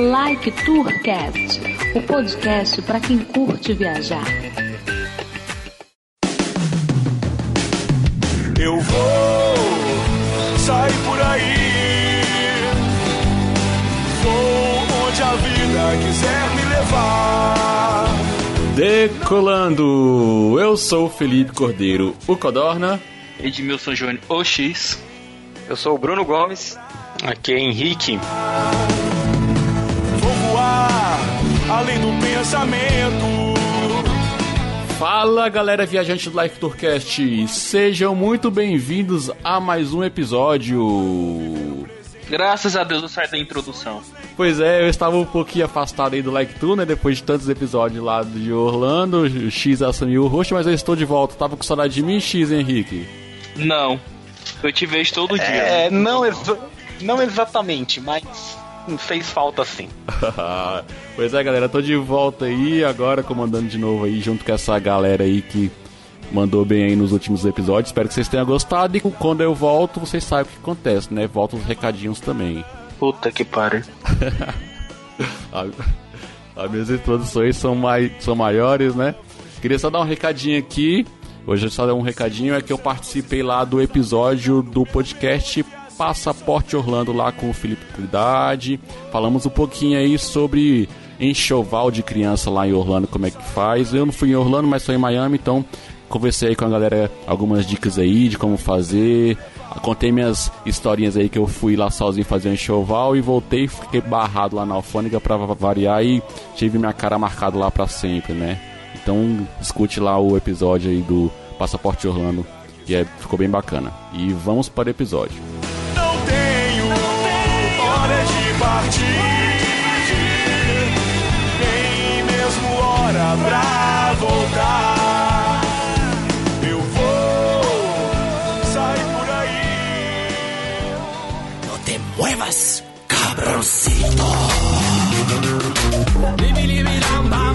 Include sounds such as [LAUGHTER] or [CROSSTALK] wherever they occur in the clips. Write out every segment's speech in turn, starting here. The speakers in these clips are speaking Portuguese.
Like Tourcast, o podcast para quem curte viajar. Eu vou sair por aí. Vou onde a vida quiser me levar. Decolando! Eu sou o Felipe Cordeiro, o Codorna. Edmilson Júnior, o X. Eu sou o Bruno Gomes. Aqui é Henrique. Voar além do pensamento. Fala galera viajante do Life Tourcast, sejam muito bem-vindos a mais um episódio. Graças a Deus eu saí da introdução. Pois é, eu estava um pouquinho afastado aí do Like Tour, né? Depois de tantos episódios lá de Orlando, o X assumiu o rosto, mas eu estou de volta. Tava com saudade de mim, X, Henrique? Não, eu te vejo todo dia. É, não, exa não exatamente, mas fez falta sim. [LAUGHS] pois é, galera, tô de volta aí, agora comandando de novo aí, junto com essa galera aí que mandou bem aí nos últimos episódios. Espero que vocês tenham gostado e quando eu volto, vocês sabem o que acontece, né? Volto os recadinhos também. Puta que pariu. [LAUGHS] As minhas introduções são, mai são maiores, né? Queria só dar um recadinho aqui. Hoje só dar um recadinho é que eu participei lá do episódio do podcast Passaporte Orlando lá com o Felipe Trindade. Falamos um pouquinho aí sobre enxoval de criança lá em Orlando, como é que faz. Eu não fui em Orlando, mas sou em Miami, então conversei com a galera algumas dicas aí de como fazer. Contei minhas historinhas aí que eu fui lá sozinho fazer um enxoval e voltei, fiquei barrado lá na alfândega pra variar e tive minha cara marcada lá pra sempre, né? Então escute lá o episódio aí do Passaporte Orlando, que é, ficou bem bacana. E vamos para o episódio. Partir, nem mesmo hora pra voltar. Eu vou sair por aí. No te muevas, cabroncito.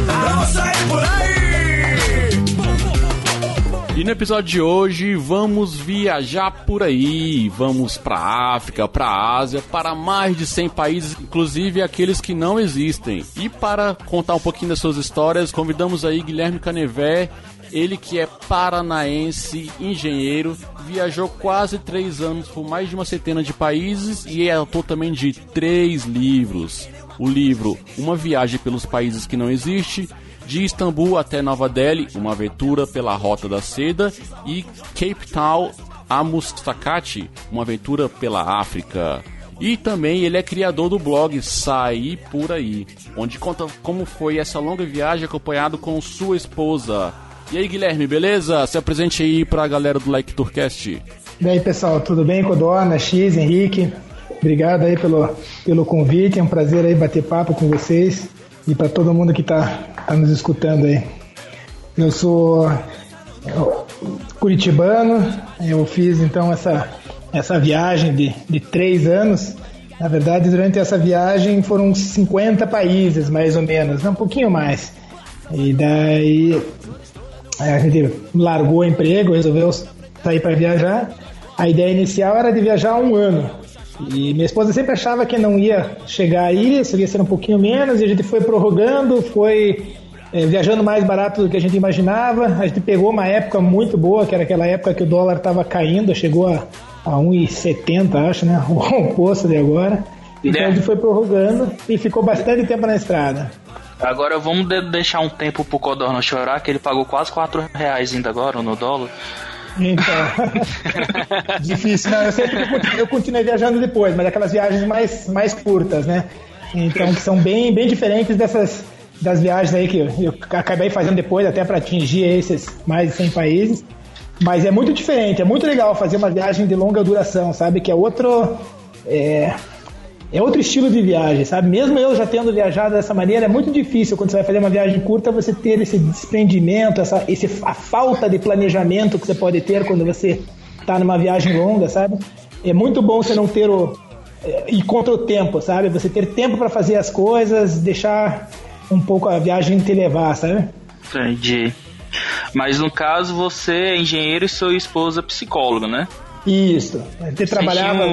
Vamos sair por aí. E no episódio de hoje vamos viajar por aí, vamos para África, para Ásia, para mais de 100 países, inclusive aqueles que não existem. E para contar um pouquinho das suas histórias, convidamos aí Guilherme Canevé, ele que é paranaense, engenheiro, viajou quase três anos por mais de uma centena de países e é autor também de três livros. O livro Uma Viagem pelos Países que Não Existe, de Istambul até Nova Delhi, uma aventura pela Rota da Seda, e Cape Town a Mustakati, uma aventura pela África. E também ele é criador do blog Sair Por Aí, onde conta como foi essa longa viagem acompanhado com sua esposa. E aí, Guilherme, beleza? Se apresente aí pra galera do Like Tourcast. E aí, pessoal, tudo bem? Codorna, X, Henrique. Obrigado aí pelo, pelo convite, é um prazer aí bater papo com vocês e para todo mundo que está tá nos escutando aí. Eu sou curitibano, eu fiz então essa, essa viagem de, de três anos. Na verdade, durante essa viagem foram 50 países, mais ou menos, um pouquinho mais. E daí a gente largou o emprego, resolveu sair para viajar. A ideia inicial era de viajar um ano. E minha esposa sempre achava que não ia chegar aí, seria ser um pouquinho menos, e a gente foi prorrogando, foi é, viajando mais barato do que a gente imaginava. A gente pegou uma época muito boa, que era aquela época que o dólar estava caindo, chegou a, a 1,70, acho, né? [LAUGHS] O oposto de agora. Então a gente foi prorrogando e ficou bastante tempo na estrada. Agora vamos de deixar um tempo pro Codorno chorar, que ele pagou quase 4 reais ainda agora no dólar. Então, [LAUGHS] difícil. Não, eu sempre eu continuei viajando depois, mas aquelas viagens mais, mais curtas, né? Então, que são bem, bem diferentes dessas das viagens aí que eu acabei fazendo depois, até para atingir esses mais de 100 países. Mas é muito diferente, é muito legal fazer uma viagem de longa duração, sabe? Que é outro. É, é outro estilo de viagem, sabe? Mesmo eu já tendo viajado dessa maneira, é muito difícil quando você vai fazer uma viagem curta você ter esse desprendimento, essa, esse, a falta de planejamento que você pode ter quando você está numa viagem longa, sabe? É muito bom você não ter o. É, ir contra o tempo, sabe? Você ter tempo para fazer as coisas, deixar um pouco a viagem te levar, sabe? Entendi. Mas no caso você é engenheiro e sua esposa psicóloga, né? Isso. Você trabalhava.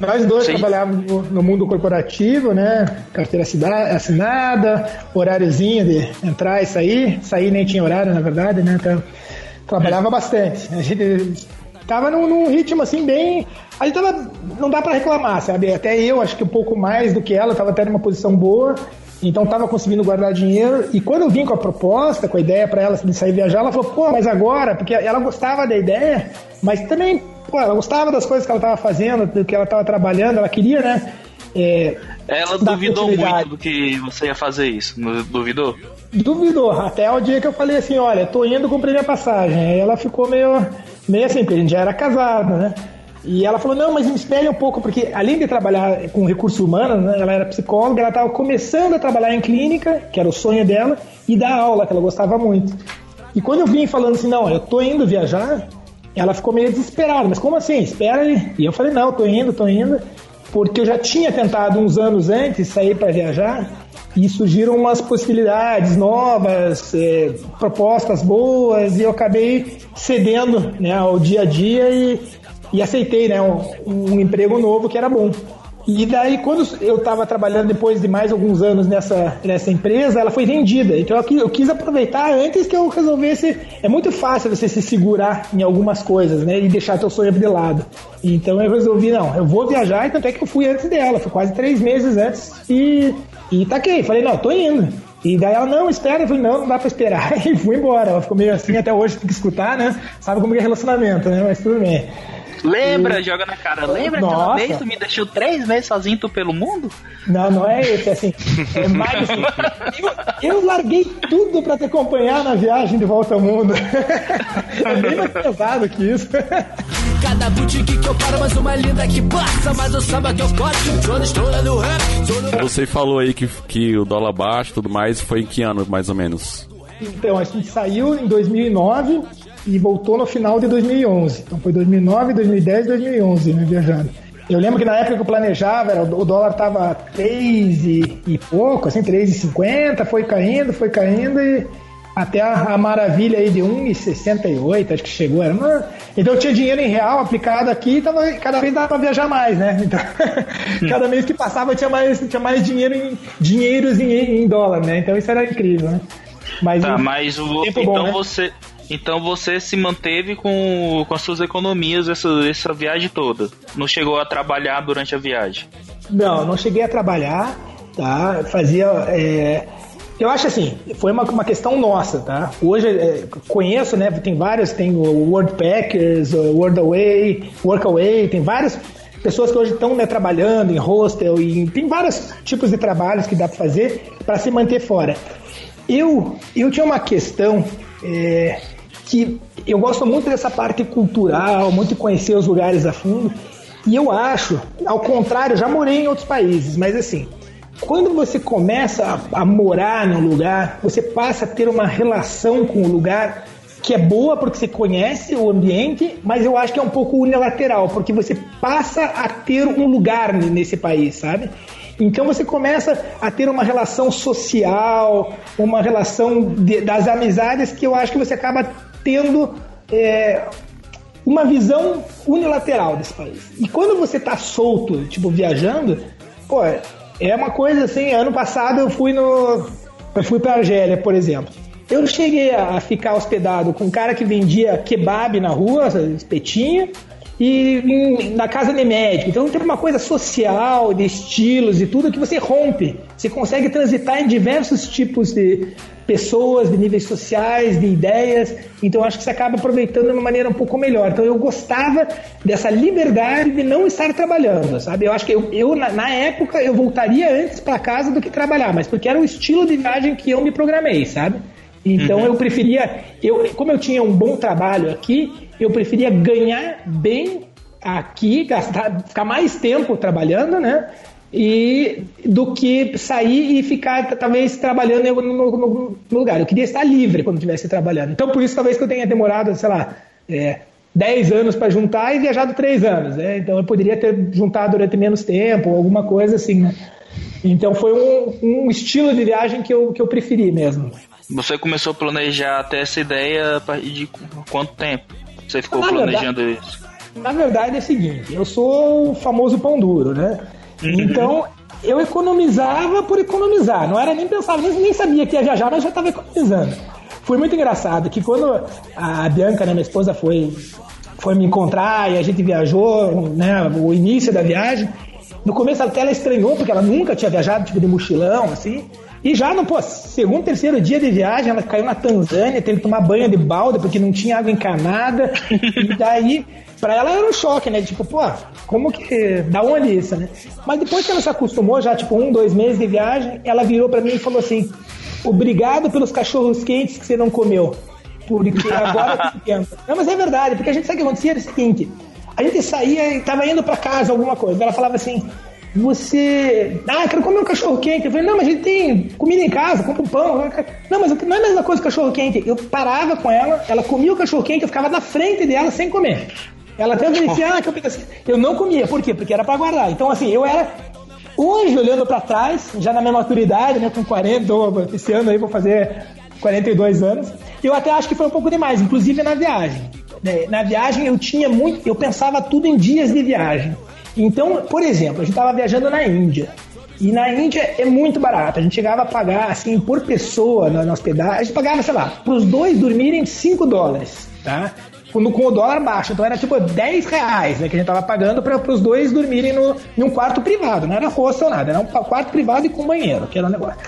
Nós dois Sim. trabalhávamos no, mundo corporativo, né? Carteira assina- assinada, horáriozinho de entrar e sair. Sair nem tinha horário, na verdade, né? Então, trabalhava bastante. A gente tava num, num ritmo assim bem. A gente tava. Não dá pra reclamar, sabe? Até eu, acho que um pouco mais do que ela, tava até numa posição boa. Então tava conseguindo guardar dinheiro. E quando eu vim com a proposta, com a ideia pra ela de sair viajar, ela falou, pô, mas agora, porque ela gostava da ideia, mas também, pô, ela gostava das coisas que ela tava fazendo, do que ela tava trabalhando, ela queria, né? é, Ela duvidou muito do que você ia fazer isso. Duvidou? Duvidou, até o dia que eu falei assim, olha, tô indo cumprir minha passagem. Aí ela ficou meio, meio assim, porque a gente já era casado, né? E ela falou, não, mas me espere um pouco, porque além de trabalhar com recursos humanos, né, ela era psicóloga, ela estava começando a trabalhar em clínica, que era o sonho dela, e dar aula, que ela gostava muito. E quando eu vim falando assim, não, eu tô indo viajar, ela ficou meio desesperada, mas como assim? Espera aí. E eu falei, não, tô indo, tô indo, porque eu já tinha tentado uns anos antes sair para viajar, e surgiram umas possibilidades novas, eh, propostas boas, e eu acabei cedendo né, ao dia a dia e, e aceitei né, um, um emprego novo que era bom. E daí, quando eu estava trabalhando depois de mais alguns anos nessa, nessa empresa, ela foi vendida. Então eu eu quis aproveitar antes que eu resolvesse. É muito fácil você se segurar em algumas coisas, né? E deixar teu sonho de lado. Então eu resolvi, não, eu vou viajar, e tanto é que eu fui antes dela, fui quase três meses antes e, e taquei. Falei, não, tô indo. E daí ela, não, espera. Eu falei, não, não dá pra esperar. [LAUGHS] E fui embora. Ela ficou meio assim, até hoje tem que escutar, né? Sabe como é relacionamento, né? Mas tudo bem. Lembra, joga na cara. Lembra aquela Nossa. vez tu me deixou três meses sozinho tu pelo mundo? Não, não é esse, é assim. É mais assim. Eu, eu larguei tudo pra te acompanhar na viagem de volta ao mundo. É bem mais pesado que isso. Cada boutique que eu paro, mais uma linda que passa. Mas o samba que eu do rap. No... Você falou aí que, que o dólar baixo e tudo mais foi em que ano, mais ou menos? Então, a gente saiu em 2009 e voltou no final de 2011. Então foi 2009, 2010, 2011, né, viajando. Eu lembro que na época que eu planejava, era, o dólar tava 3 e, e pouco, assim, 3,50, foi caindo, foi caindo e até a, a maravilha aí de 1,68, acho que chegou. Era uma... Então eu tinha dinheiro em real aplicado aqui e tava, cada vez dava pra viajar mais, né? Então, [LAUGHS] cada mês que passava eu tinha mais, tinha mais dinheiro em, dinheiros em, em dólar, né? Então isso era incrível, né? Mas, Tá, mas o, então bom, né? você. Então você se manteve com, com as suas economias essa, essa viagem toda. Não chegou a trabalhar durante a viagem. Não, não cheguei a trabalhar, tá? Fazia. é, Eu acho assim, foi uma, uma questão nossa, tá? Hoje é, conheço, né? Tem vários, tem o Wordpackers, o Wordaway, Workaway, tem várias pessoas que hoje estão né, trabalhando em hostel e tem vários tipos de trabalhos que dá para fazer para se manter fora. Eu, eu tinha uma questão é, que eu gosto muito dessa parte cultural, muito de conhecer os lugares a fundo. E eu acho, ao contrário, já morei em outros países, mas assim, quando você começa a, a morar num lugar, você passa a ter uma relação com o lugar que é boa porque você conhece o ambiente, mas eu acho que é um pouco unilateral, porque você passa a ter um lugar nesse país, sabe? Então você começa a ter uma relação social, uma relação de- das amizades que eu acho que você acaba tendo é, uma visão unilateral desse país. E quando você tá solto, tipo, viajando, pô, é uma coisa assim, ano passado eu fui no. Eu fui pra Argélia, por exemplo. Eu cheguei a ficar hospedado com um cara que vendia kebab na rua, espetinho, e em- na casa de médico. Então tem uma coisa social, de estilos e tudo que você rompe. Você consegue transitar em diversos tipos de pessoas, de níveis sociais, de ideias. Então acho que você acaba aproveitando de uma maneira um pouco melhor. Então eu gostava dessa liberdade de não estar trabalhando, sabe? Eu acho que eu, eu, na, na época eu voltaria antes para casa do que trabalhar, mas porque era o estilo de viagem que eu me programei, sabe? Então eu preferia, eu, como eu tinha um bom trabalho aqui, eu preferia ganhar bem aqui, gastar, ficar mais tempo trabalhando, né? E do que sair e ficar talvez trabalhando em algum- lugar. Eu queria estar livre quando estivesse trabalhando. Então por isso talvez que eu tenha demorado, sei lá, é, 10 anos para juntar e viajado 3 anos. Né? Então eu poderia ter juntado durante menos tempo, alguma coisa assim, né? Então foi um, um estilo de viagem que eu, que eu preferi mesmo. Você começou a planejar até essa ideia a partir de qu- quanto tempo? Você ficou Na planejando isso? na verdade é o seguinte, eu sou o famoso pão duro, né? Então, eu economizava por economizar. Não era nem pensar, nem, nem sabia que ia viajar, mas já estava economizando. Foi muito engraçado que quando a Bianca, né, minha esposa, foi, foi me encontrar e a gente viajou, né, o início da viagem, no começo até ela estranhou, porque ela nunca tinha viajado tipo de mochilão, assim. E já no pô, segundo, terceiro dia de viagem, ela caiu na Tanzânia, teve que tomar banho de balda porque não tinha água encanada. [LAUGHS] e daí, pra ela era um choque, né? Tipo, pô, como que. Da onde isso, né? Mas depois que ela se acostumou, já tipo um, dois meses de viagem, ela virou pra mim e falou assim: Obrigado pelos cachorros quentes que você não comeu. Porque agora tô [LAUGHS] Não, mas é verdade, porque a gente sabe o que acontecia? Era o seguinte: a gente saía e tava indo pra casa alguma coisa. Ela falava assim: você. Ah, quero comer um cachorro quente. Eu falei, não, mas a gente tem comida em casa, compra um pão. Não, mas não é a mesma coisa que cachorro quente. Eu parava com ela, ela comia o cachorro quente, eu ficava na frente dela sem comer. Ela até oferecia, ah, que eu, assim. eu não comia. Por quê? Porque era pra guardar. Então, assim, eu era. Hoje, olhando pra trás, já na minha maturidade, né, com 40, esse ano aí vou fazer 42 anos, eu até acho que foi um pouco demais, inclusive na viagem. Né, na viagem eu tinha muito, eu pensava tudo em dias de viagem. Então, por exemplo, a gente estava viajando na Índia. E na Índia é muito barato. A gente chegava a pagar, assim, por pessoa na, na hospedagem. A gente pagava, sei lá, para os dois dormirem 5 dólares, tá? Com, com o dólar baixo. Então era tipo 10 reais né, que a gente tava pagando para os dois dormirem no, em um quarto privado. Não era hostel nada, era um quarto privado e com banheiro, que era um negócio.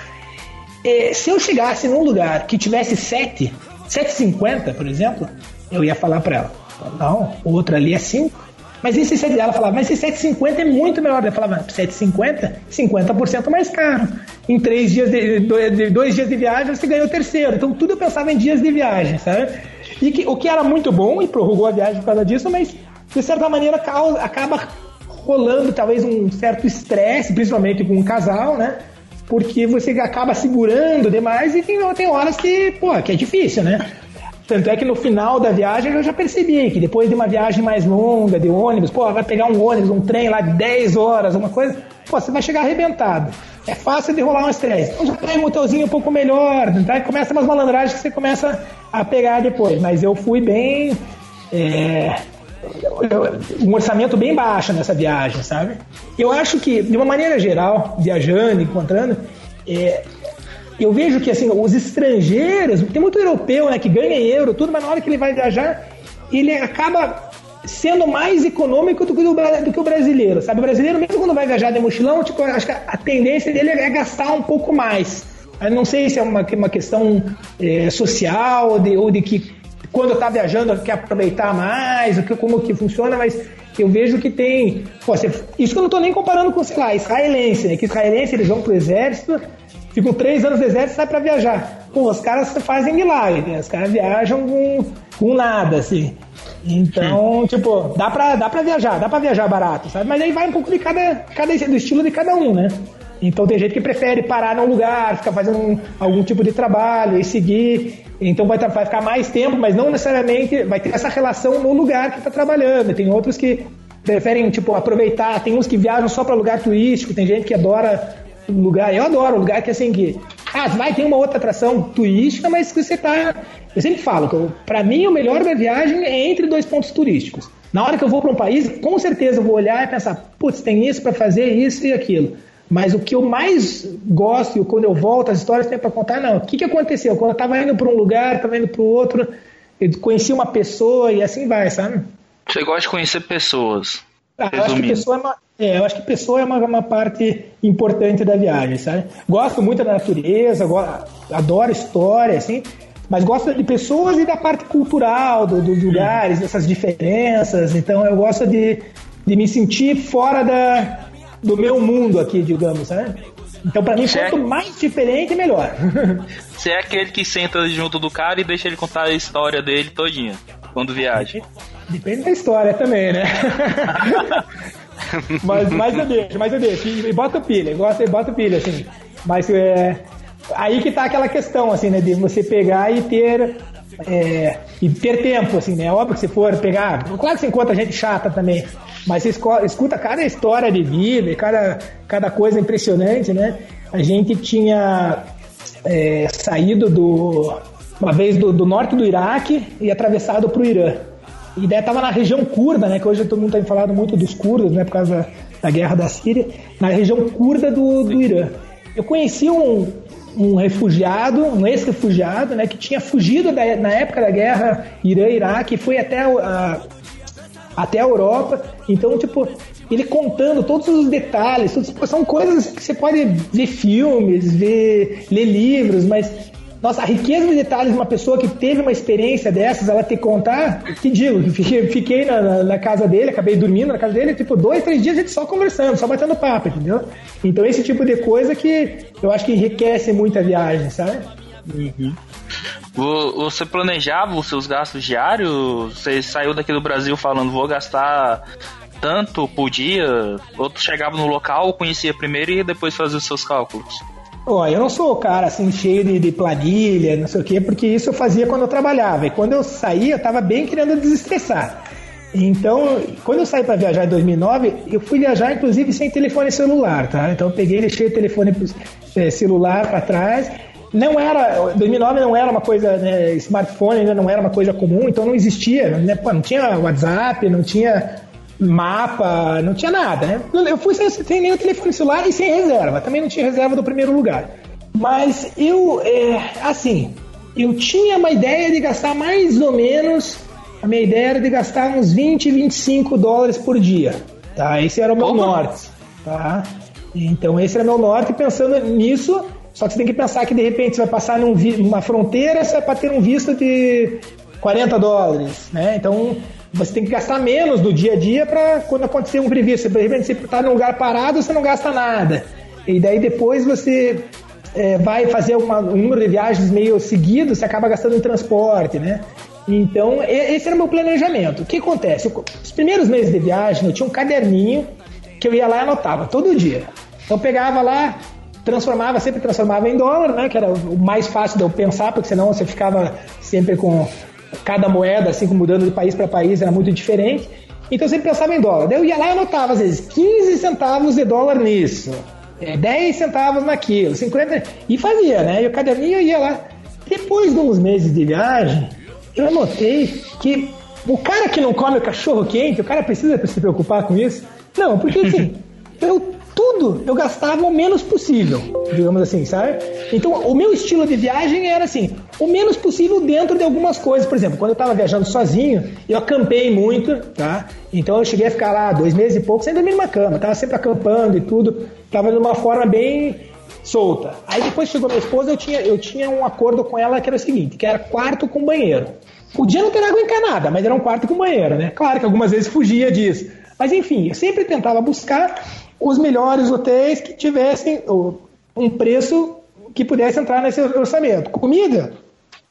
E, se eu chegasse num lugar que tivesse 7, 7,50, por exemplo, eu ia falar para ela: não, o outro ali é 5. Mas esse 7, ela falava, mas esse 750 é muito melhor. Ela falava, 750, 50% mais caro. Em três dias de, de, dois dias de viagem você ganhou o terceiro. Então tudo eu pensava em dias de viagem, sabe? E que, o que era muito bom e prorrogou a viagem por causa disso, mas de certa maneira causa, acaba rolando talvez um certo estresse, principalmente com um casal, né? Porque você acaba segurando demais e tem, tem horas que, pô, que é difícil, né? Tanto é que no final da viagem eu já percebi que depois de uma viagem mais longa, de ônibus, pô, vai pegar um ônibus, um trem lá de 10 horas, uma coisa, pô, você vai chegar arrebentado. É fácil de rolar um estresse. Então já tem um motorzinho um pouco melhor, tá? começa umas malandragens que você começa a pegar depois. Mas eu fui bem. É, um orçamento bem baixo nessa viagem, sabe? Eu acho que, de uma maneira geral, viajando, encontrando, é, eu vejo que assim, os estrangeiros, tem muito europeu né, que ganha em euro, tudo, mas na hora que ele vai viajar, ele acaba sendo mais econômico do que, o, do que o brasileiro, sabe? O brasileiro, mesmo quando vai viajar de mochilão, tipo, acho que a tendência dele é gastar um pouco mais. Eu não sei se é uma, uma questão é, social de, ou de que quando está viajando quer aproveitar mais, o que, como que funciona, mas eu vejo que tem. Pô, você, isso que eu não estou nem comparando com, sei lá, israelense, né? Que israelense eles vão pro exército, ficam três anos no exército e saem para viajar. Pô, os caras fazem milagre, né? Os caras viajam com, com nada, assim. Então, Sim. tipo, dá pra, dá pra viajar, dá pra viajar barato, sabe? Mas aí vai um pouco de cada, cada do estilo de cada um, né? Então tem gente que prefere parar num lugar, ficar fazendo um, algum tipo de trabalho e seguir. Então vai, vai ficar mais tempo, mas não necessariamente vai ter essa relação no lugar que está trabalhando. Tem outros que preferem tipo aproveitar. Tem uns que viajam só para lugar turístico. Tem gente que adora lugar. Eu adoro lugar que assim que ah, vai ter uma outra atração turística, mas que você tá. Eu sempre falo que para mim o melhor da viagem é entre dois pontos turísticos. Na hora que eu vou para um país, com certeza eu vou olhar e pensar, putz, tem isso para fazer, isso e aquilo. Mas o que eu mais gosto, quando eu volto, as histórias tem para contar, não. O que, que aconteceu? Quando eu estava indo para um lugar, estava indo para o outro, eu conheci uma pessoa e assim vai, sabe? Você gosta de conhecer pessoas. Ah, eu, acho que pessoa é uma, é, eu acho que pessoa é uma, uma parte importante da viagem, sabe? Gosto muito da natureza, gosto, adoro história, assim, mas gosto de pessoas e da parte cultural do, dos lugares, dessas diferenças. Então eu gosto de, de me sentir fora da, do meu mundo aqui, digamos, né? Então, para mim, quanto é... mais diferente, melhor. [LAUGHS] Você é aquele que senta junto do cara e deixa ele contar a história dele todinha, quando viaja. Depende da história também, né? [LAUGHS] mas, mas eu deixo, mas eu deixo. E, e bota pilha, gosta e bota pilha, assim. Mas é. Aí que tá aquela questão, assim, né? De você pegar e ter. É, e ter tempo, assim, né? Óbvio que se for pegar. Claro que você encontra gente chata também. Mas você escuta cada história de vida, cada, cada coisa impressionante, né? A gente tinha é, saído do, uma vez do, do norte do Iraque e atravessado para o Irã. E daí tava na região curda, né? Que hoje todo mundo tem falado muito dos curdos, né? Por causa da, guerra da Síria. Na região curda do, do Irã. Eu conheci um, um refugiado, um ex-refugiado, né? Que tinha fugido da, na época da guerra Irã-Iraque e foi até a, até a Europa. Então, tipo, ele contando todos os detalhes, são coisas que você pode ver filmes, ver, ler livros, mas nossa, a riqueza de detalhes de uma pessoa que teve uma experiência dessas, ela que contar, te digo, [LAUGHS] fiquei, fiquei na, na, na, casa dele, acabei dormindo na casa dele, tipo, dois, três dias a gente só conversando, só batendo papo, entendeu? Então esse tipo de coisa que eu acho que enriquece muito a viagem, sabe? Uhum. Você planejava os seus gastos diários? Você saiu daqui do Brasil falando, vou gastar tanto por dia? Ou tu chegava no local, conhecia primeiro e depois fazia os seus cálculos? Ó, eu não sou o cara assim cheio de, de, planilha, não sei o quê, porque isso eu fazia quando eu trabalhava. E quando eu saía, eu tava bem querendo desestressar. Então, quando eu saí para viajar em 2009, eu fui viajar inclusive sem telefone celular, tá? Então eu peguei, deixei o telefone é, celular para trás. Não era, 2009 não era uma coisa, né, smartphone ainda não era uma coisa comum, então não existia, né? Pô, não tinha WhatsApp, não tinha mapa, não tinha nada, né? Eu fui sem, sem nem o telefone celular e sem reserva. Também não tinha reserva do primeiro lugar. Mas eu, é, assim, eu tinha uma ideia de gastar mais ou menos. A minha ideia era de gastar uns 20, 25 dólares por dia. Tá? Esse era o meu Opa. norte. Tá? Então, esse era o meu norte. Pensando nisso, só que você tem que pensar que de repente você vai passar numa fronteira, você vai ter um visto de 40 dólares. Né? Então, você tem que gastar menos do dia a dia para quando acontecer um imprevisto. De repente você está num lugar parado, você não gasta nada. E daí depois você é, vai fazer uma, um número de viagens meio seguido, você acaba gastando em transporte, né? Então, esse era o meu planejamento. O que acontece? Os primeiros meses de viagem, eu tinha um caderninho que eu ia lá e anotava todo dia. Então, eu pegava lá, transformava, sempre transformava em dólar, né? Que era o mais fácil de eu pensar, porque senão você ficava sempre com cada moeda, assim, mudando de país para país, era muito diferente. Então eu sempre pensava em dólar. Daí eu ia lá e anotava, às vezes, 15 centavos de dólar nisso, é, 10 centavos naquilo, 50. E fazia, né? E o caderninho ia lá. Depois de uns meses de viagem, eu notei que o cara que não come o cachorro quente, o cara precisa se preocupar com isso? Não, porque assim, [LAUGHS] eu tudo eu gastava o menos possível, digamos assim, sabe? Então, o meu estilo de viagem era assim, o menos possível dentro de algumas coisas. Por exemplo, quando eu estava viajando sozinho, eu acampei muito, tá? Então eu cheguei a ficar lá dois meses e pouco sem dormir numa cama, tava sempre acampando e tudo, tava de uma forma bem solta. Aí depois chegou minha esposa, eu tinha, eu tinha um acordo com ela que era o seguinte, que era quarto com banheiro. Podia não ter água encanada, mas era um quarto com banheiro, né? Claro que algumas vezes fugia disso. Mas enfim, eu sempre tentava buscar os melhores hotéis que tivessem um preço que pudesse entrar nesse orçamento. Comida,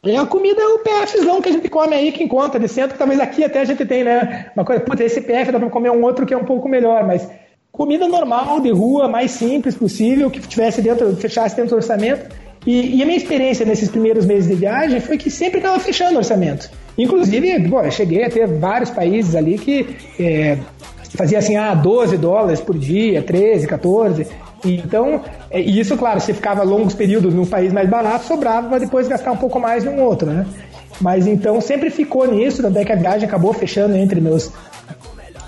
é a comida é o PFzão que a gente come aí, que encontra de centro, talvez aqui até a gente tem, né? Uma coisa, puta, esse PF dá pra comer um outro que é um pouco melhor, mas comida normal, de rua, mais simples possível, que tivesse dentro, fechasse dentro do orçamento. E, e a minha experiência nesses primeiros meses de viagem foi que sempre estava fechando o orçamento. Inclusive, bom, eu cheguei a ter vários países ali que é, fazia assim, ah, 12 dólares por dia, 13, 14. Então, é, isso, claro, se ficava longos períodos num país mais barato, sobrava para depois gastar um pouco mais num outro, né? Mas então sempre ficou nisso, tanto é que a viagem acabou fechando entre meus.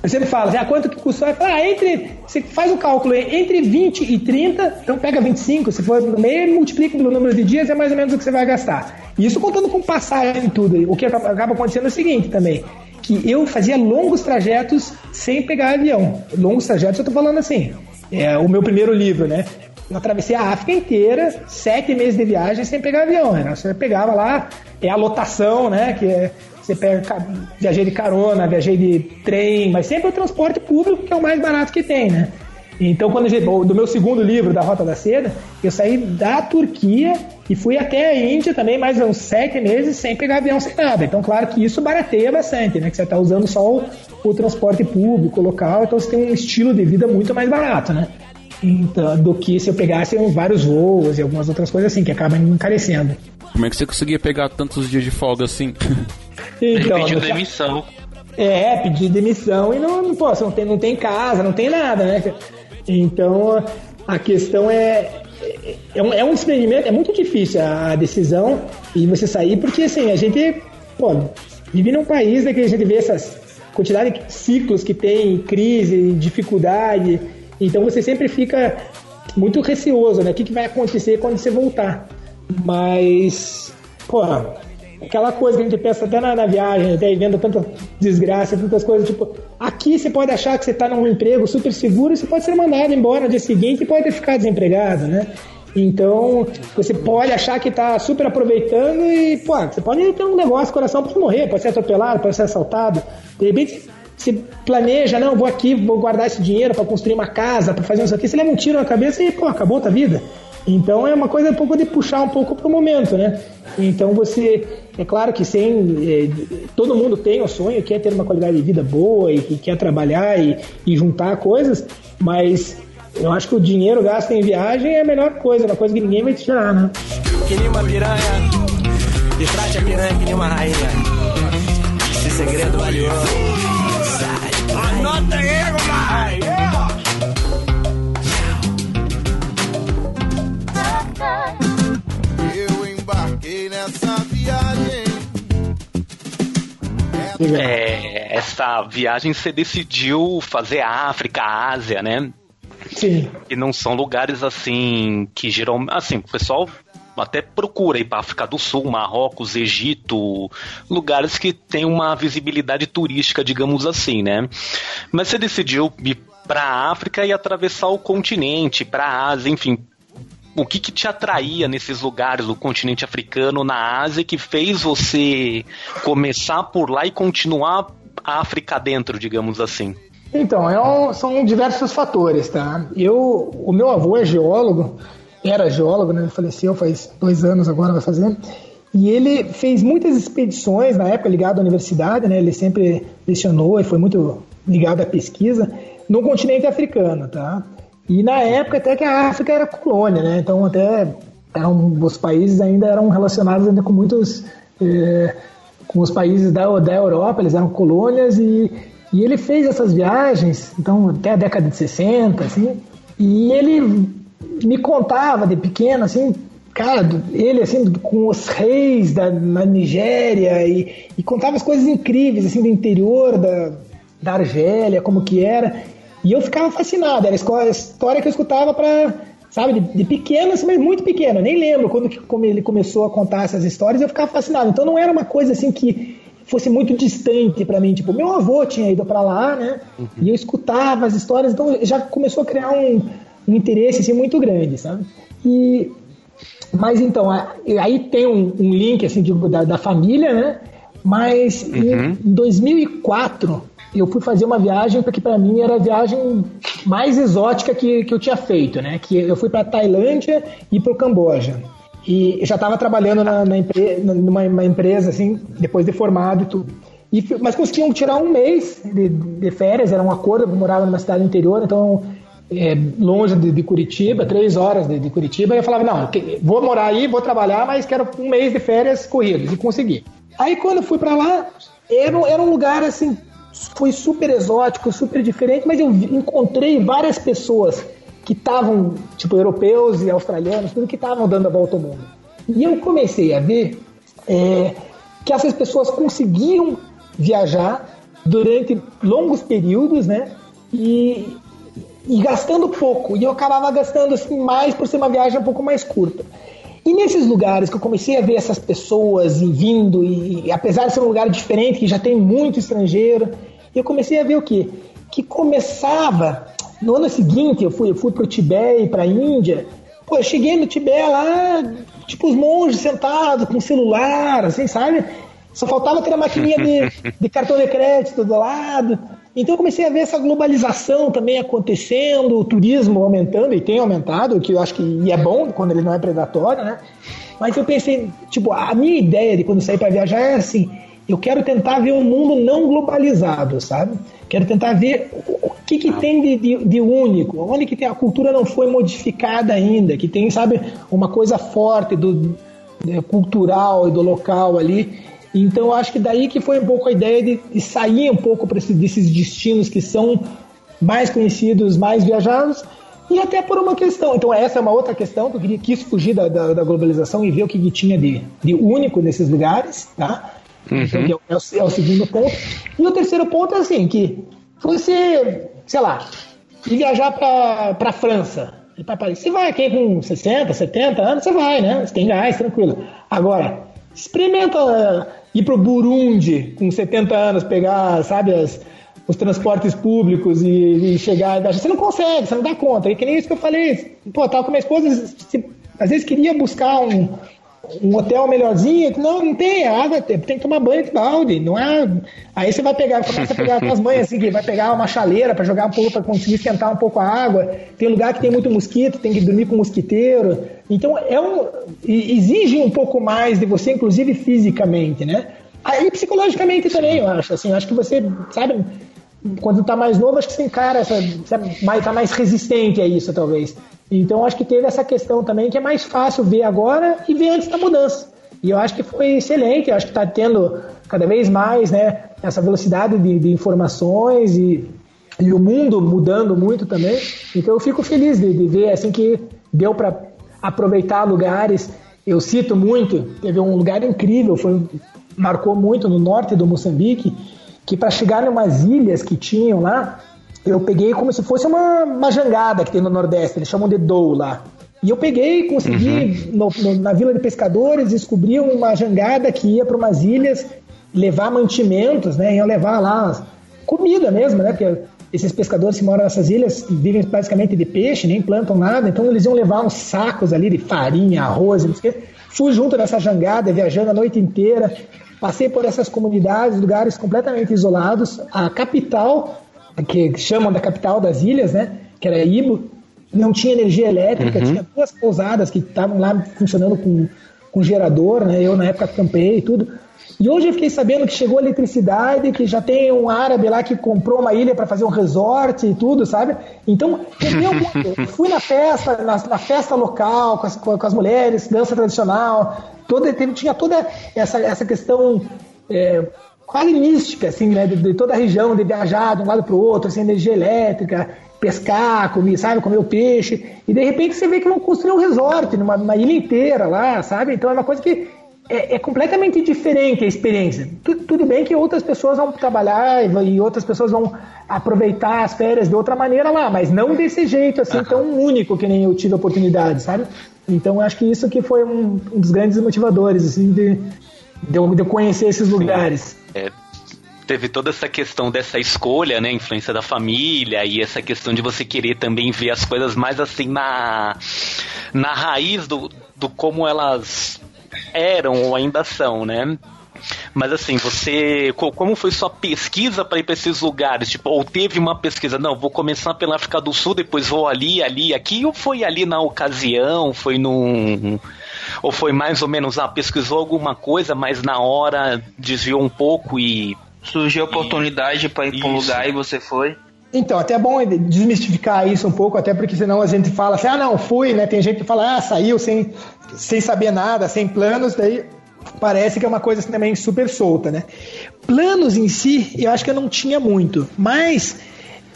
Eu sempre falo, ah, quanto que custou? Ah, entre. Você faz o cálculo entre 20 e 30, então pega 25, se for no meio, multiplica pelo número de dias, é mais ou menos o que você vai gastar. Isso contando com passagem e tudo. O que acaba acontecendo é o seguinte também que eu fazia longos trajetos sem pegar avião. Longos trajetos, eu tô falando assim. É o meu primeiro livro, né? Eu atravessei a África inteira, sete meses de viagem sem pegar avião. Né? Você pegava lá, é a lotação, né? Que é, você pega, viajei de carona, viajei de trem, mas sempre o transporte público que é o mais barato que tem, né? Então, quando eu, do meu segundo livro, da Rota da Seda, eu saí da Turquia e fui até a Índia também mais uns sete meses sem pegar avião sem nada. Então, claro que isso barateia bastante, né? Que você está usando só o, o, transporte público local, então você tem um estilo de vida muito mais barato, né? Então, do que se eu pegasse vários voos e algumas outras coisas assim, que acabam encarecendo. Como é que você conseguia pegar tantos dias de folga assim? [LAUGHS] Então, pediu demissão. É, pedir demissão e não, não, pô, não tem, não tem casa, não tem nada, né? Então, a questão é, é um, é um experimento, é muito difícil a decisão e você sair, porque assim, a gente, pô, vive num país né, que a gente vê essas quantidade de ciclos que tem, crise, dificuldade. Então você sempre fica muito receoso, né? O que, que vai acontecer quando você voltar? Mas, pô, aquela coisa que a gente pensa até na, na viagem, até vendo tanta desgraça, tantas coisas, tipo, aqui você pode achar que você está num emprego super seguro e você pode ser mandado embora no dia seguinte e pode ficar desempregado, né? Então, você pode achar que está super aproveitando e, pô, você pode ter um negócio, coração pode morrer, pode ser atropelado, pode ser assaltado. De repente, você planeja, não, vou aqui, vou guardar esse dinheiro para construir uma casa, para fazer isso aqui, você leva um tiro na cabeça e, pô, acabou a tua vida. Então é uma coisa um pouco de puxar um pouco pro momento, né? Então você, é claro que sem, é, todo mundo tem o sonho, quer ter uma qualidade de vida boa e, e quer trabalhar e, e juntar coisas, mas eu acho que o dinheiro gasto em viagem é a melhor coisa, uma coisa que ninguém vai tirar, né? Que nem uma piranha, e trate a piranha que nem uma rainha. Esse segredo valioso. É, essa viagem você decidiu fazer África, Ásia, né? Sim. E não são lugares assim que geram. Assim, o pessoal até procura ir para África do Sul, Marrocos, Egito, lugares que têm uma visibilidade turística, digamos assim, né? Mas você decidiu ir para a África e atravessar o continente, para a Ásia, enfim. O que, que te atraía nesses lugares, o continente africano, na Ásia, que fez você começar por lá e continuar a África dentro, digamos assim? Então, é um- são diversos fatores, tá? Eu, o meu avô é geólogo, era geólogo, né? Faleceu faz dois anos agora, vai fazer. E ele fez muitas expedições, na época ligado à universidade, né? Ele sempre lecionou e foi muito ligado à pesquisa no continente africano, tá? E na época até que a África era colônia, né? Então até eram, os países ainda eram relacionados ainda com muitos... eh, com os países da, da Europa, eles eram colônias e, e ele fez essas viagens, então até a década de 60, assim, e ele me contava de pequeno, assim, cara, ele assim, com os reis da, na Nigéria e, e contava as coisas incríveis, assim, do interior da, da Argélia, como que era, e eu ficava fascinado, era a história que eu escutava para sabe, de, de pequeno, assim, mas muito pequeno, eu nem lembro quando que, como ele começou a contar essas histórias, eu ficava fascinado, então não era uma coisa assim que fosse muito distante para mim, tipo, meu avô tinha ido para lá, né, e eu escutava as histórias, então já começou a criar um, um interesse assim muito grande, sabe, e mas então, aí tem um, um link assim de- da, da família, né? Mas em, em 2004 eu fui fazer uma viagem porque para mim era a viagem mais exótica que, que eu tinha feito, né? Que eu fui para Tailândia e para o Camboja. E já estava trabalhando na, na empre- numa uma empresa assim, depois de formado e tudo. E, mas conseguiam tirar um mês de, de férias, era um acordo, eu morava numa cidade interior, então é, longe de, de Curitiba, três horas de, de Curitiba, e eu falava, não, que- vou morar aí, vou trabalhar, mas quero um mês de férias corridas, e consegui. Aí quando eu fui pra lá, era, era um lugar assim, foi super exótico, super diferente, mas eu encontrei várias pessoas que estavam, tipo, europeus e australianos, tudo que estavam dando a volta ao mundo. E eu comecei a ver é, que essas pessoas conseguiam viajar durante longos períodos, né? E, e gastando pouco. E eu acabava gastando assim mais por ser uma viagem um pouco mais curta. E nesses lugares que eu comecei a ver essas pessoas e vindo, e, e apesar de ser um lugar diferente, que já tem muito estrangeiro, eu comecei a ver o quê? Que começava. No ano seguinte, eu fui, eu fui pro Tibete e pra Índia. Pô, eu cheguei no Tibete lá, tipo, os monges sentados com celular, assim, sabe? Só faltava ter a maquininha de, [LAUGHS] de cartão de crédito do lado. Então eu comecei a ver essa globalização também acontecendo, o turismo aumentando, e tem aumentado, que eu acho que é bom quando ele não é predatório, né? Mas eu pensei, tipo, a minha ideia de quando sair para viajar é assim, eu quero tentar ver um mundo não globalizado, sabe? Quero tentar ver o, que, que tem de, de, de único, onde que tem a cultura não foi modificada ainda, que tem, sabe, uma coisa forte do, é, cultural e do local ali. Então acho que daí que foi um pouco a ideia de, de sair um pouco para desses destinos que são mais conhecidos, mais viajados, e até por uma questão. Então essa é uma outra questão que eu queria, quis fugir da, da, da globalização e ver o que, que tinha de, de único nesses lugares, tá? Então, que é, o, é o segundo ponto. E o terceiro ponto é assim, que você, sei lá, ir viajar para pra França, e pra Paris, você vai aqui com 60, 70 anos, você vai, né? Você tem gás, tranquilo. Agora, experimenta ir pro Burundi com 70 anos, pegar, sabe, as, os transportes públicos e, e chegar. Você não consegue, você não dá conta. E que nem isso que eu falei. Pô, tava com minha esposa, se, às vezes queria buscar um, um hotel melhorzinho. Não, não tem, a água tem, que tomar banho de balde. Não é. Aí você vai pegar, começa a pegar [LAUGHS] as mães assim, que vai pegar uma chaleira para jogar um pouco, para conseguir esquentar um pouco a água. Tem lugar que tem muito mosquito, tem que dormir com mosquiteiro. Então é um. exige um pouco mais de você, inclusive fisicamente, né? Aí psicologicamente também, eu acho. Assim, acho que você, sabe, quando tá mais novo, acho que você encara, essa, você tá mais resistente a isso, talvez. Então acho que teve essa questão também que é mais fácil ver agora e ver antes da mudança. E eu acho que foi excelente, eu acho que está tendo cada vez mais né, essa velocidade de, de informações e, e, o mundo mudando muito também. Então eu fico feliz de, de ver assim que deu para aproveitar lugares. Eu cito muito, teve um lugar incrível, foi marcou muito no norte do Moçambique, que para chegar em umas ilhas que tinham lá, eu peguei como se fosse uma, uma jangada que tem no Nordeste, eles chamam de Dou lá. E eu peguei, consegui, uhum. no, no, na vila de pescadores, descobri uma jangada que ia para umas ilhas levar mantimentos, né? Iam levar lá comida mesmo, né? Porque esses pescadores que moram nessas ilhas vivem basicamente de peixe, nem plantam nada, então eles iam levar uns sacos ali de farinha, arroz, não sei o quê. Fui junto nessa jangada, viajando a noite inteira, passei por essas comunidades, lugares completamente isolados. A capital que chamam da capital das ilhas, né? Que era Ibo, não tinha energia elétrica, uhum. tinha duas pousadas que estavam lá funcionando com, com gerador, né? Eu na época campei e tudo. E hoje eu fiquei sabendo que chegou a eletricidade, que já tem um árabe lá que comprou uma ilha para fazer um resort e tudo, sabe? Então, muito. Eu fui na festa, na, na festa local, com as, com as, mulheres, dança tradicional, toda, tinha toda essa, essa questão é, quase mística, assim, né? De, de, toda a região, de viajar de um lado para o outro, assim, energia elétrica, pescar, comer, sabe, comer o peixe. E de repente você vê que vão construir um resort numa, numa ilha inteira lá, sabe? Então é uma coisa que é, é completamente diferente a experiência. Tudo, tudo, bem que outras pessoas vão trabalhar e, e, outras pessoas vão aproveitar as férias de outra maneira lá, mas não desse jeito assim tão único que nem eu tive a oportunidade, sabe? Então acho que isso que foi um, um dos grandes motivadores assim de, de, eu, de eu conhecer esses lugares. É, teve toda essa questão dessa escolha, né, influência da família e essa questão de você querer também ver as coisas mais assim na na raiz do, do como elas eram ou ainda são, né? Mas assim, você. Como foi sua pesquisa para ir para esses lugares? Tipo, ou teve uma pesquisa? Não, vou começar pela África do Sul, depois vou ali, ali, aqui, ou foi ali na ocasião? Foi num. Ou foi mais ou menos, ah, pesquisou alguma coisa, mas na hora desviou um pouco e. Surgiu a oportunidade para ir para um lugar e você foi? Então, até é bom desmistificar isso um pouco, até porque senão a gente fala assim, ah, não, fui, né? Tem gente que fala, ah, saiu sem, sem saber nada, sem planos, daí parece que é uma coisa assim, também super solta, né? Planos em si, eu acho que eu não tinha muito, mas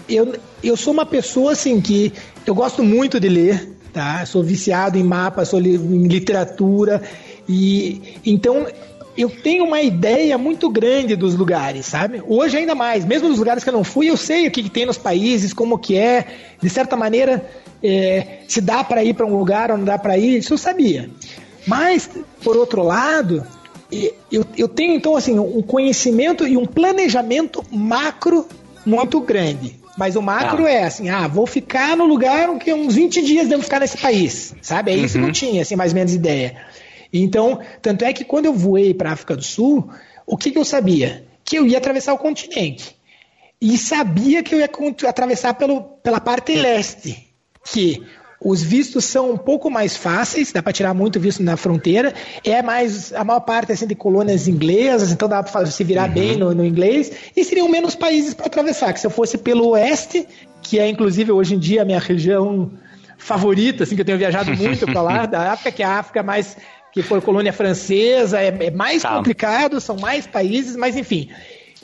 eu, eu sou uma pessoa assim que eu gosto muito de ler, tá? Sou viciado em mapas, sou li, em literatura e então eu tenho uma ideia muito grande dos lugares, sabe? Hoje ainda mais, mesmo nos lugares que eu não fui, eu sei o que, que tem nos países, como que é, de certa maneira, é, se dá para ir para um lugar ou não dá para ir, isso eu sabia. Mas, por outro lado, eu, eu tenho então assim um conhecimento e um planejamento macro muito grande. Mas o macro ah. é assim, ah, vou ficar no lugar que uns 20 dias devo ficar nesse país, sabe? É isso uhum. que eu tinha, assim, mais ou menos ideia. Então, tanto é que quando eu voei para a África do Sul, o que, que eu sabia? Que eu ia atravessar o continente. E sabia que eu ia atravessar pelo, pela parte leste, que os vistos são um pouco mais fáceis, dá para tirar muito visto na fronteira. É mais a maior parte assim de colônias inglesas, então dá para se virar uhum. bem no, no, inglês. E seriam menos países para atravessar. Que se eu fosse pelo oeste, que é inclusive hoje em dia a minha região favorita, assim que eu tenho viajado muito para lá, [LAUGHS] da África, que é a África mais que foi colônia francesa, é, é mais tá. complicado, são mais países, mas enfim.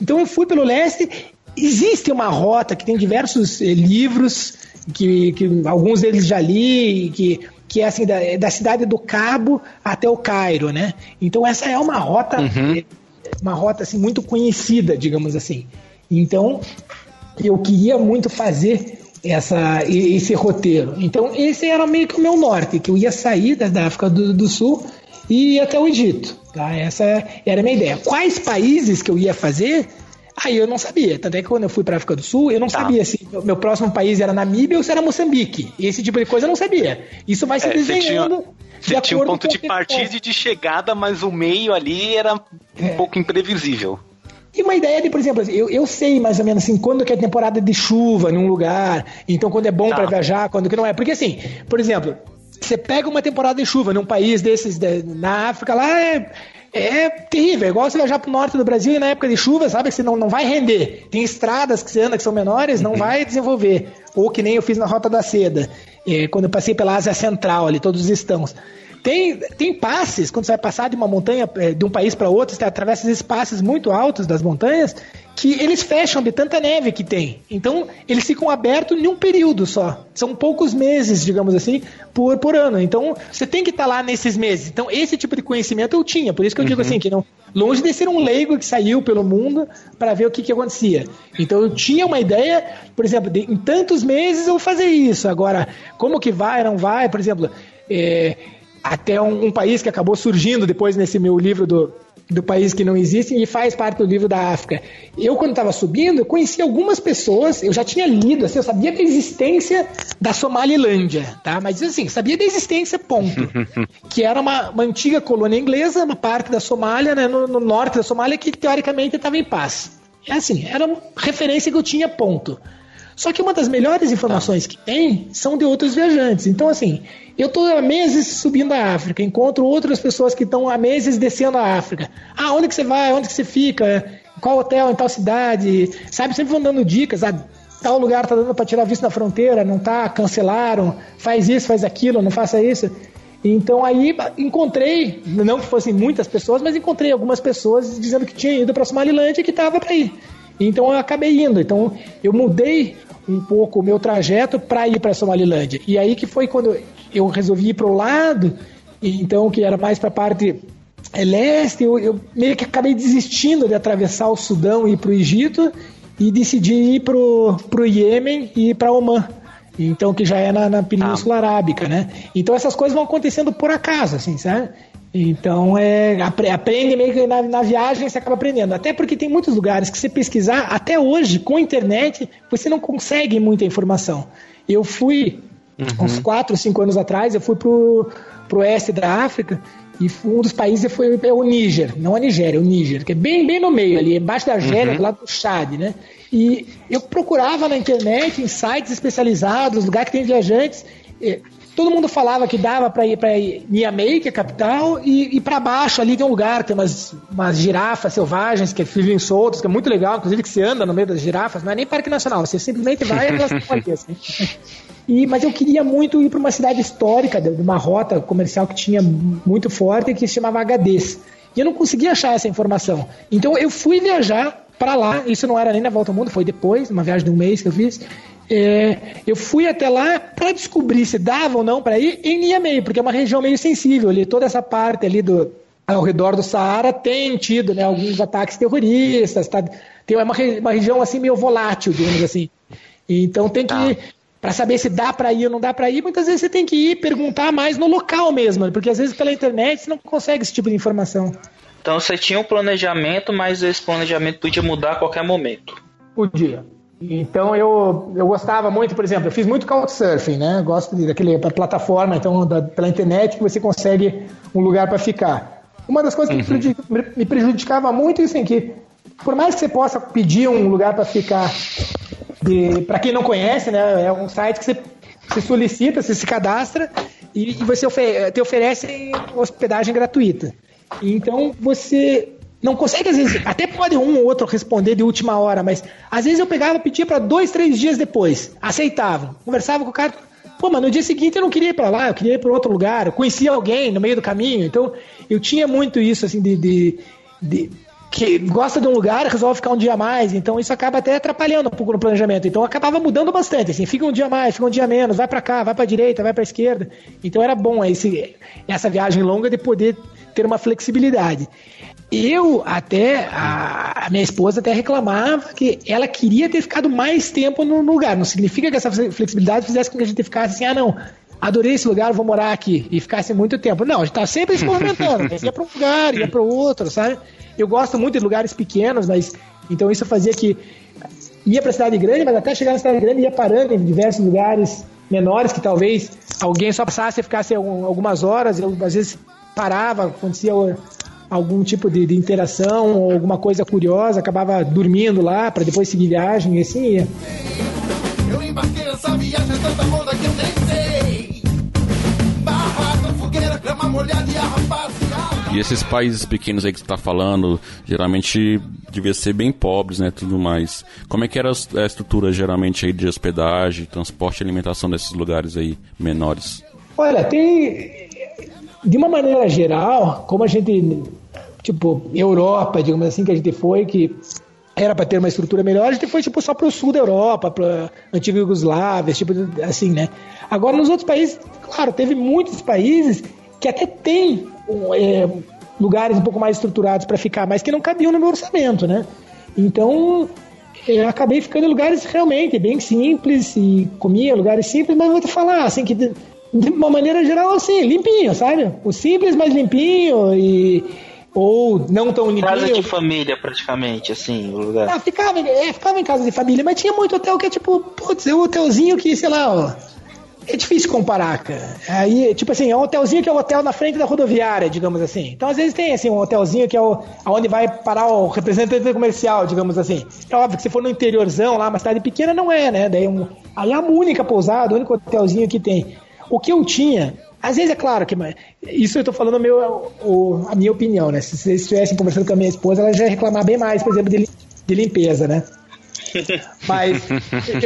Então eu fui pelo leste. Existe uma rota que tem diversos eh, livros, que, que, alguns deles já li, que, que é assim, da, da cidade do Cabo até o Cairo, né? Então essa é uma rota. Uhum. uma rota assim muito conhecida, digamos assim. Então, eu queria muito fazer essa, esse roteiro. Então, esse era meio que o meu norte, que eu ia sair da África do, do Sul e até o Egito. Tá? Essa era a minha ideia. Quais países que eu ia fazer? Aí eu não sabia. Tanto é que quando eu fui para África do Sul, eu não tá. sabia se meu próximo país era Namíbia ou se era Moçambique. Esse tipo de coisa eu não sabia. Isso vai se é, desenhando. Você tinha, tinha um ponto de partida e de chegada, mas o meio ali era um é. pouco imprevisível. E uma ideia de, por exemplo, eu, eu sei mais ou menos assim, quando que é temporada de chuva num lugar, então quando é bom tá. para viajar, quando que não é. Porque assim, por exemplo, você pega uma temporada de chuva num país desses, de, na África lá, é, é terrível. É igual você viajar pro norte do Brasil e na época de chuva, sabe que você não, não vai render. Tem estradas que você anda que são menores, não uhum. vai desenvolver. Ou que nem eu fiz na Rota da Seda, é, quando eu passei pela Ásia Central ali, todos os estãos. Tem, tem passes, quando você vai passar de uma montanha, é, de um país para outro, você atravessa esses passes muito altos das montanhas, que eles fecham de tanta neve que tem. Então, eles ficam abertos em um período só. São poucos meses, digamos assim, por, por ano. Então, você tem que estar tá lá nesses meses. Então, esse tipo de conhecimento eu tinha. Por isso que eu uhum. digo assim, que não. Longe de ser um leigo que saiu pelo mundo para ver o que, que acontecia. Então, eu tinha uma ideia, por exemplo, de, em tantos meses eu vou fazer isso. Agora, como que vai, não vai, por exemplo. É, até um, um, país que acabou surgindo depois nesse meu livro do, do país que não existe e faz parte do livro da África. Eu, quando estava subindo, conheci algumas pessoas, eu já tinha lido, assim, eu sabia da existência da Somalilândia, tá? Mas assim, sabia da existência, ponto. [LAUGHS] que era uma, uma, antiga colônia inglesa, uma parte da Somália, né, no, no norte da Somália, que teoricamente estava em paz. É assim, era uma referência que eu tinha, ponto. Só que uma das melhores informações que tem são de outros viajantes. Então, assim, eu estou há meses subindo a África, encontro outras pessoas que estão há meses descendo a África. Ah, onde que você vai? Onde que você fica? Qual hotel em tal cidade? Sabe, sempre vão dando dicas. Ah, tal lugar tá dando para tirar visto na fronteira, não tá, cancelaram, faz isso, faz aquilo, não faça isso. Então aí encontrei, não que fossem muitas pessoas, mas encontrei algumas pessoas dizendo que tinha ido para Somalilândia e que estava para ir. Então eu acabei indo. Então eu mudei um pouco o meu trajeto para ir para Somalilândia. E aí que foi quando eu resolvi ir para o lado, então que era mais para a parte é, leste, eu, eu, meio que acabei desistindo de atravessar o Sudão e ir para o Egito e decidi ir para o Iêmen e ir para Oman. Então, que já é na, na Península ah. Arábica, né? Então, essas coisas vão acontecendo por acaso, assim, sabe? Então, é, aprende meio que na, na, viagem você acaba aprendendo. Até porque tem muitos lugares que você pesquisar, até hoje, com a internet, você não consegue muita informação. Eu fui, uhum. uns 4, 5 anos atrás, eu fui pro, pro oeste da África e um dos países foi é o Níger, não a Nigéria, o Níger, que é bem, bem no meio ali, embaixo da Argélia, uhum. do lado do Chad, né? E eu procurava na internet, em sites especializados, lugar que tem viajantes, todo mundo falava que dava para ir para Niamey, que é a capital, e, e para baixo ali tem um lugar, tem umas, umas girafas selvagens que vivem soltas, que é muito legal, inclusive que você anda no meio das girafas, não é nem parque nacional, você simplesmente vai e elas assim. E, mas eu queria muito ir para uma cidade histórica, de uma rota comercial que tinha muito forte, que se chamava Agadez. E eu não conseguia achar essa informação. Então eu fui viajar para lá, isso não era nem na volta ao mundo, foi depois, uma viagem de um mês que eu fiz. É, eu fui até lá para descobrir se dava ou não para ir em Niamey, porque é uma região meio sensível ali, toda essa parte ali do ao redor do Saara tem tido né, alguns ataques terroristas, tá, tem uma, uma região assim meio volátil, digamos assim. Então tem que ah. para saber se dá para ir ou não dá para ir, muitas vezes você tem que ir perguntar mais no local mesmo, porque às vezes pela internet você não consegue esse tipo de informação. Então você tinha um planejamento, mas esse planejamento podia mudar a qualquer momento. Podia. Então eu, eu gostava muito, por exemplo, eu fiz muito couchsurfing, né? Gosto daquele plataforma, então da, pela internet que você consegue um lugar para ficar. Uma das coisas que uhum. me prejudicava muito é assim, que por mais que você possa pedir um lugar para ficar, para quem não conhece, né? É um site que você, você solicita, você se cadastra e, e você te oferece hospedagem gratuita. Então você não consegue, às vezes, até pode um ou outro responder de última hora, mas às vezes eu pegava, pedia para dois, três dias depois, aceitava, conversava com o cara, pô, mas no dia seguinte eu não queria ir para lá, eu queria ir para outro lugar, eu conhecia alguém no meio do caminho, então eu tinha muito isso, assim, de, de, de que gosta de um lugar resolve ficar um dia mais, então isso acaba até atrapalhando um pouco no planejamento. Então acabava mudando bastante, assim, fica um dia mais, fica um dia menos, vai para cá, vai para direita, vai para esquerda. Então era bom esse, essa viagem longa de poder ter uma flexibilidade. Eu até, a, a minha esposa até reclamava que ela queria ter ficado mais tempo no lugar. Não significa que essa flexibilidade fizesse com que a gente ficasse assim, ah não, adorei esse lugar, vou morar aqui e ficasse muito tempo. Não, a gente tá sempre se movimentando, ia para um lugar, ia para outro, sabe? Eu gosto muito de lugares pequenos, mas então isso fazia que ia para cidade grande, mas até chegar na cidade grande ia parando em diversos lugares menores que talvez alguém só passasse e ficasse algumas horas, eu às vezes parava, acontecia algum tipo de, de interação ou alguma coisa curiosa, acabava dormindo lá para depois seguir viagem e assim ia. Eu embarquei nessa viagem tanta onda que eu nem sei. Barraca, fogueira, grama molhada e. E esses países pequenos aí que você tá falando, geralmente devia ser bem pobres, né, tudo mais. Como é que era a estrutura geralmente aí de hospedagem, transporte e alimentação desses lugares aí menores? Olha, tem de uma maneira geral, como a gente tipo Europa, digamos assim, que a gente foi que era para ter uma estrutura melhor, a gente foi tipo só para o sul da Europa, para antiga Iugoslávia, tipo assim, né? Agora nos outros países, claro, teve muitos países que até tem é, lugares um pouco mais estruturados para ficar, mas que não cabiam no meu orçamento, né? Então, eu acabei ficando em lugares realmente bem simples e comia lugares simples, mas vou te falar, assim, que de, uma maneira geral, assim, limpinho, sabe? O simples, mas limpinho e ou não tão limpinho. Casa de família, praticamente, assim, o lugar. Ah, ficava, é, ficava em casa de família, mas tinha muito hotel que é tipo, putz, é um hotelzinho que, sei lá, ó, é difícil comparar, cara. Aí, tipo assim, é um hotelzinho que é o um hotel na frente da rodoviária, digamos assim. Então, às vezes tem assim, um hotelzinho que é o, onde vai parar o representante comercial, digamos assim. É óbvio que se for no interiorzão, lá, uma cidade pequena, não é, né? Daí um, aí é a única pousada, o único hotelzinho que tem. O que eu tinha, às vezes é claro que. Isso eu tô falando a, meu, o, a minha opinião, né? Se vocês estivessem conversando com a minha esposa, ela já ia reclamar bem mais, por exemplo, de, de limpeza, né? [LAUGHS] Mas.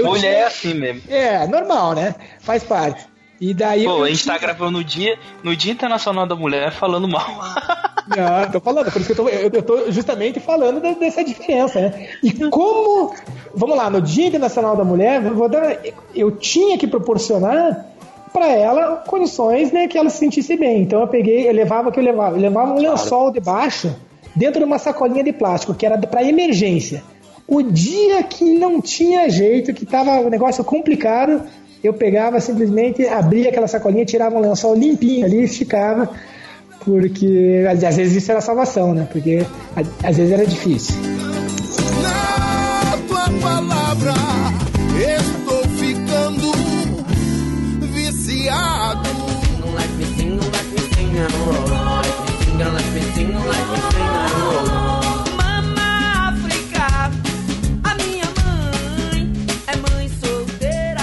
Mulher tinha... é assim mesmo. É, normal, né? Faz parte. E daí. Pô, a gente tinha... tá gravando no dia, no dia Internacional da Mulher falando mal. [LAUGHS] Não, tô falando, por isso que eu tô, eu, eu tô justamente falando dessa diferença, né? E como. Vamos lá, no Dia Internacional da Mulher, eu, vou dar, eu tinha que proporcionar para ela condições né, que ela se sentisse bem. Então eu peguei, eu levava que eu levava, eu levava um lençol debaixo dentro de uma sacolinha de plástico que era para emergência. O dia que não tinha jeito, que tava o um negócio complicado, eu pegava simplesmente, abria aquela sacolinha, tirava um lençol limpinho ali, esticava, porque às vezes isso era salvação, né? Porque às vezes era difícil. Na tua palavra, me sing,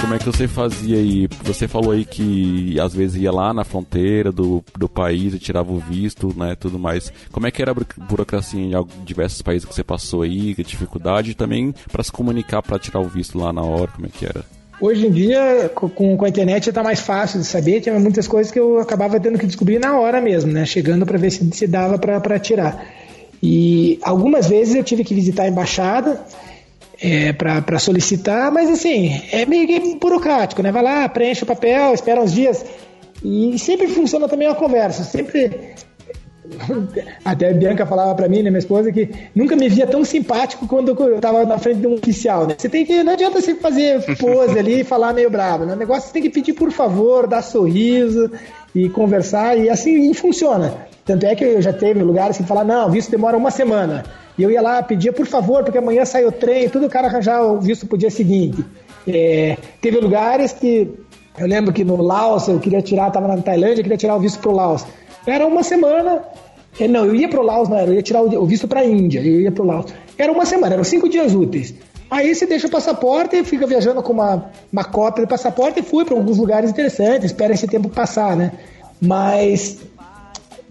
como é que você fazia aí? Você falou aí que às vezes ia lá na fronteira do, do país e tirava o visto, né, tudo mais. Como é que era a burocracia em diversos países que você passou aí, que dificuldade, também para se comunicar para tirar o visto lá na hora, como é que era? Hoje em dia, com, com a internet, está mais fácil de saber. Tinha muitas coisas que eu acabava tendo que descobrir na hora mesmo, né? Chegando para ver se, se dava para tirar. E algumas vezes eu tive que visitar a embaixada é, para solicitar, mas assim, é meio burocrático, né? Vai lá, preenche o papel, espera uns dias. E sempre funciona também a conversa. Sempre. [LAUGHS] Até a Bianca falava para mim, né, minha esposa, que nunca me via tão simpático quando eu tava na frente de um oficial, né? Você tem que. Não adianta você fazer pose ali e falar meio bravo, né? O negócio você tem que pedir por favor, dar sorriso e conversar, e assim e funciona. Tanto é que eu já teve lugares que falar, não, visto demora uma semana. E eu ia lá, pedia, por favor, porque amanhã sai o trem, tudo o cara arranjar o visto pro dia seguinte. É, teve lugares que. Eu lembro que no Laos eu queria tirar, estava na Tailândia, eu queria tirar o visto pro Laos. Era uma semana. É, não, eu ia pro Laos, não era, eu ia tirar o visto pra Índia, eu ia pro Laos. Era uma semana, eram cinco dias úteis. Aí você deixa o passaporte e fica viajando com uma, uma cópia do passaporte e fui para alguns lugares interessantes, espera esse tempo passar, né? Mas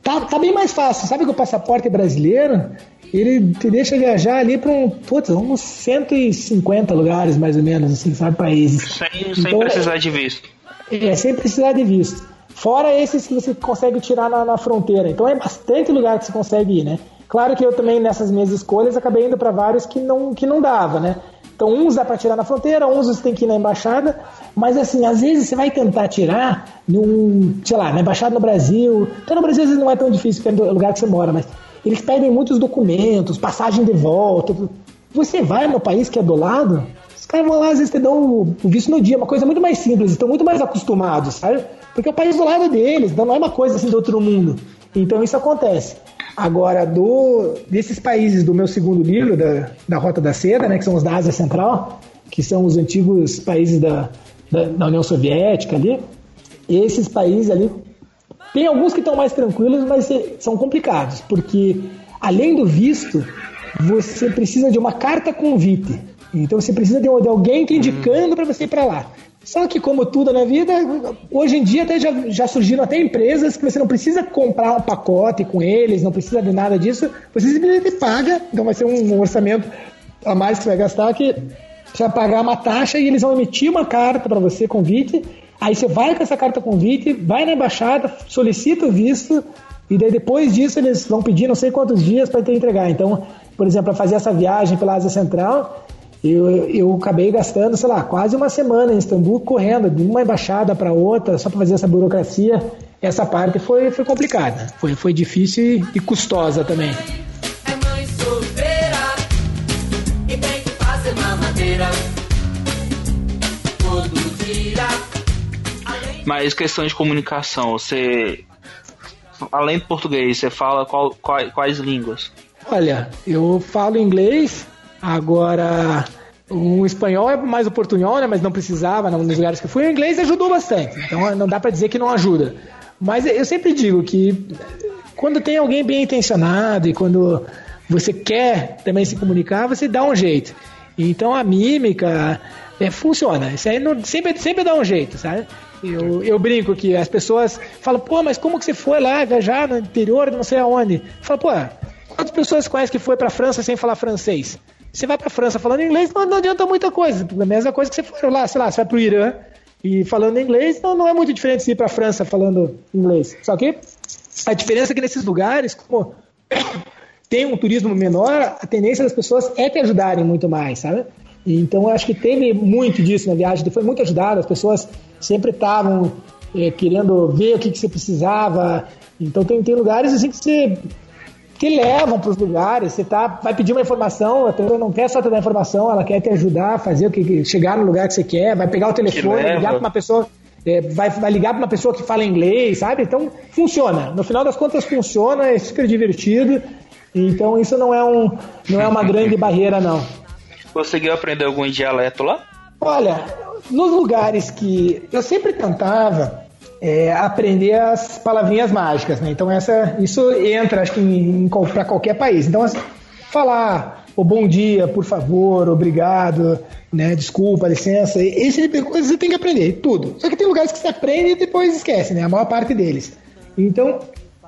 tá, tá bem mais fácil. Sabe que o passaporte brasileiro, ele te deixa viajar ali para um, putz, uns 150 lugares, mais ou menos, assim, sabe, países. Sem, então, sem precisar de visto. É, sem precisar de visto. Fora esses que você consegue tirar na, na, fronteira. Então é bastante lugar que você consegue ir, né? Claro que eu também, nessas minhas escolhas, acabei indo para vários que não, que não dava, né? Então, uns dá para tirar na fronteira, uns você tem que ir na embaixada, mas assim, às vezes você vai tentar tirar num, sei lá, na embaixada no Brasil. Então, no Brasil às vezes não é tão difícil, porque é o lugar que você mora, mas eles pedem muitos documentos, passagem de volta. Você vai no país que é do lado, os caras vão lá, às vezes te dão o visto no dia, uma coisa muito mais simples, estão muito mais acostumados, sabe? Porque é o país do lado deles, não é uma coisa assim do outro mundo. Então isso acontece. Agora, do, desses países do meu segundo livro, da, da Rota da Seda, né, que são os da Ásia Central, que são os antigos países da, da, da União Soviética ali, esses países ali, tem alguns que estão mais tranquilos, mas são complicados, porque além do visto, você precisa de uma carta convite. Então você precisa de, alguém te indicando para você ir para lá. Só que, como tudo na vida, hoje em dia até já, já surgiram até empresas que você não precisa comprar um pacote com eles, não precisa de nada disso, você simplesmente paga, então vai ser um orçamento a mais que você vai gastar, que você vai pagar uma taxa e eles vão emitir uma carta para você, convite, aí você vai com essa carta convite, vai na embaixada, solicita o visto, e daí depois disso eles vão pedir não sei quantos dias para te entregar. Então, por exemplo, para fazer essa viagem pela Ásia Central, eu, eu acabei gastando, sei lá, quase uma semana em Istambul correndo de uma embaixada para outra só para fazer essa burocracia. Essa parte foi, foi complicada, foi, foi difícil e custosa também. É. Mas questão de comunicação, você além do português, você fala qual, quais, quais línguas? Olha, eu falo inglês, Agora, o espanhol é mais o portunhol, né? Mas não precisava nos lugares que eu fui. O inglês ajudou bastante. Então não dá para dizer que não ajuda. Mas eu sempre digo que quando tem alguém bem intencionado e quando você quer também se comunicar, você dá um jeito. Então a mímica é, funciona. Isso aí não, sempre, sempre dá um jeito, sabe? Eu, eu brinco que as pessoas falam, pô, mas como que você foi lá viajar no interior, não sei aonde? Eu falo, pô, quantas pessoas conhecem que foi para França sem falar francês? Você vai para França falando inglês, não, não adianta muita coisa. A mesma coisa que você for lá, sei lá, você vai para o Irã e falando inglês, não, não é muito diferente de ir para a França falando inglês. Só que a diferença é que nesses lugares, como [COUGHS] tem um turismo menor, a tendência das pessoas é te ajudarem muito mais, sabe? Então acho que teve muito disso na viagem, foi muito ajudado, as pessoas sempre estavam é, querendo ver o que, que você precisava. Então tem, tem lugares assim que você que levam para os lugares. Você tá, vai pedir uma informação, a pessoa não quer só te dar informação, ela quer te ajudar a fazer o que chegar no lugar que você quer, vai pegar o telefone, ligar para uma pessoa. É, vai, vai ligar para uma pessoa que fala inglês, sabe? Então funciona. No final das contas funciona, é super divertido. Então isso não é, um, não é uma grande [LAUGHS] barreira, não. Conseguiu aprender algum dialeto lá? Olha, nos lugares que eu sempre tentava, é, aprender as palavrinhas mágicas, né? Então essa, isso entra, acho que para qualquer país. Então assim, falar o bom dia, por favor, obrigado, né? Desculpa, licença, esse tipo de coisa você tem que aprender, tudo. Só que tem lugares que você aprende e depois esquece, né? A maior parte deles. Então,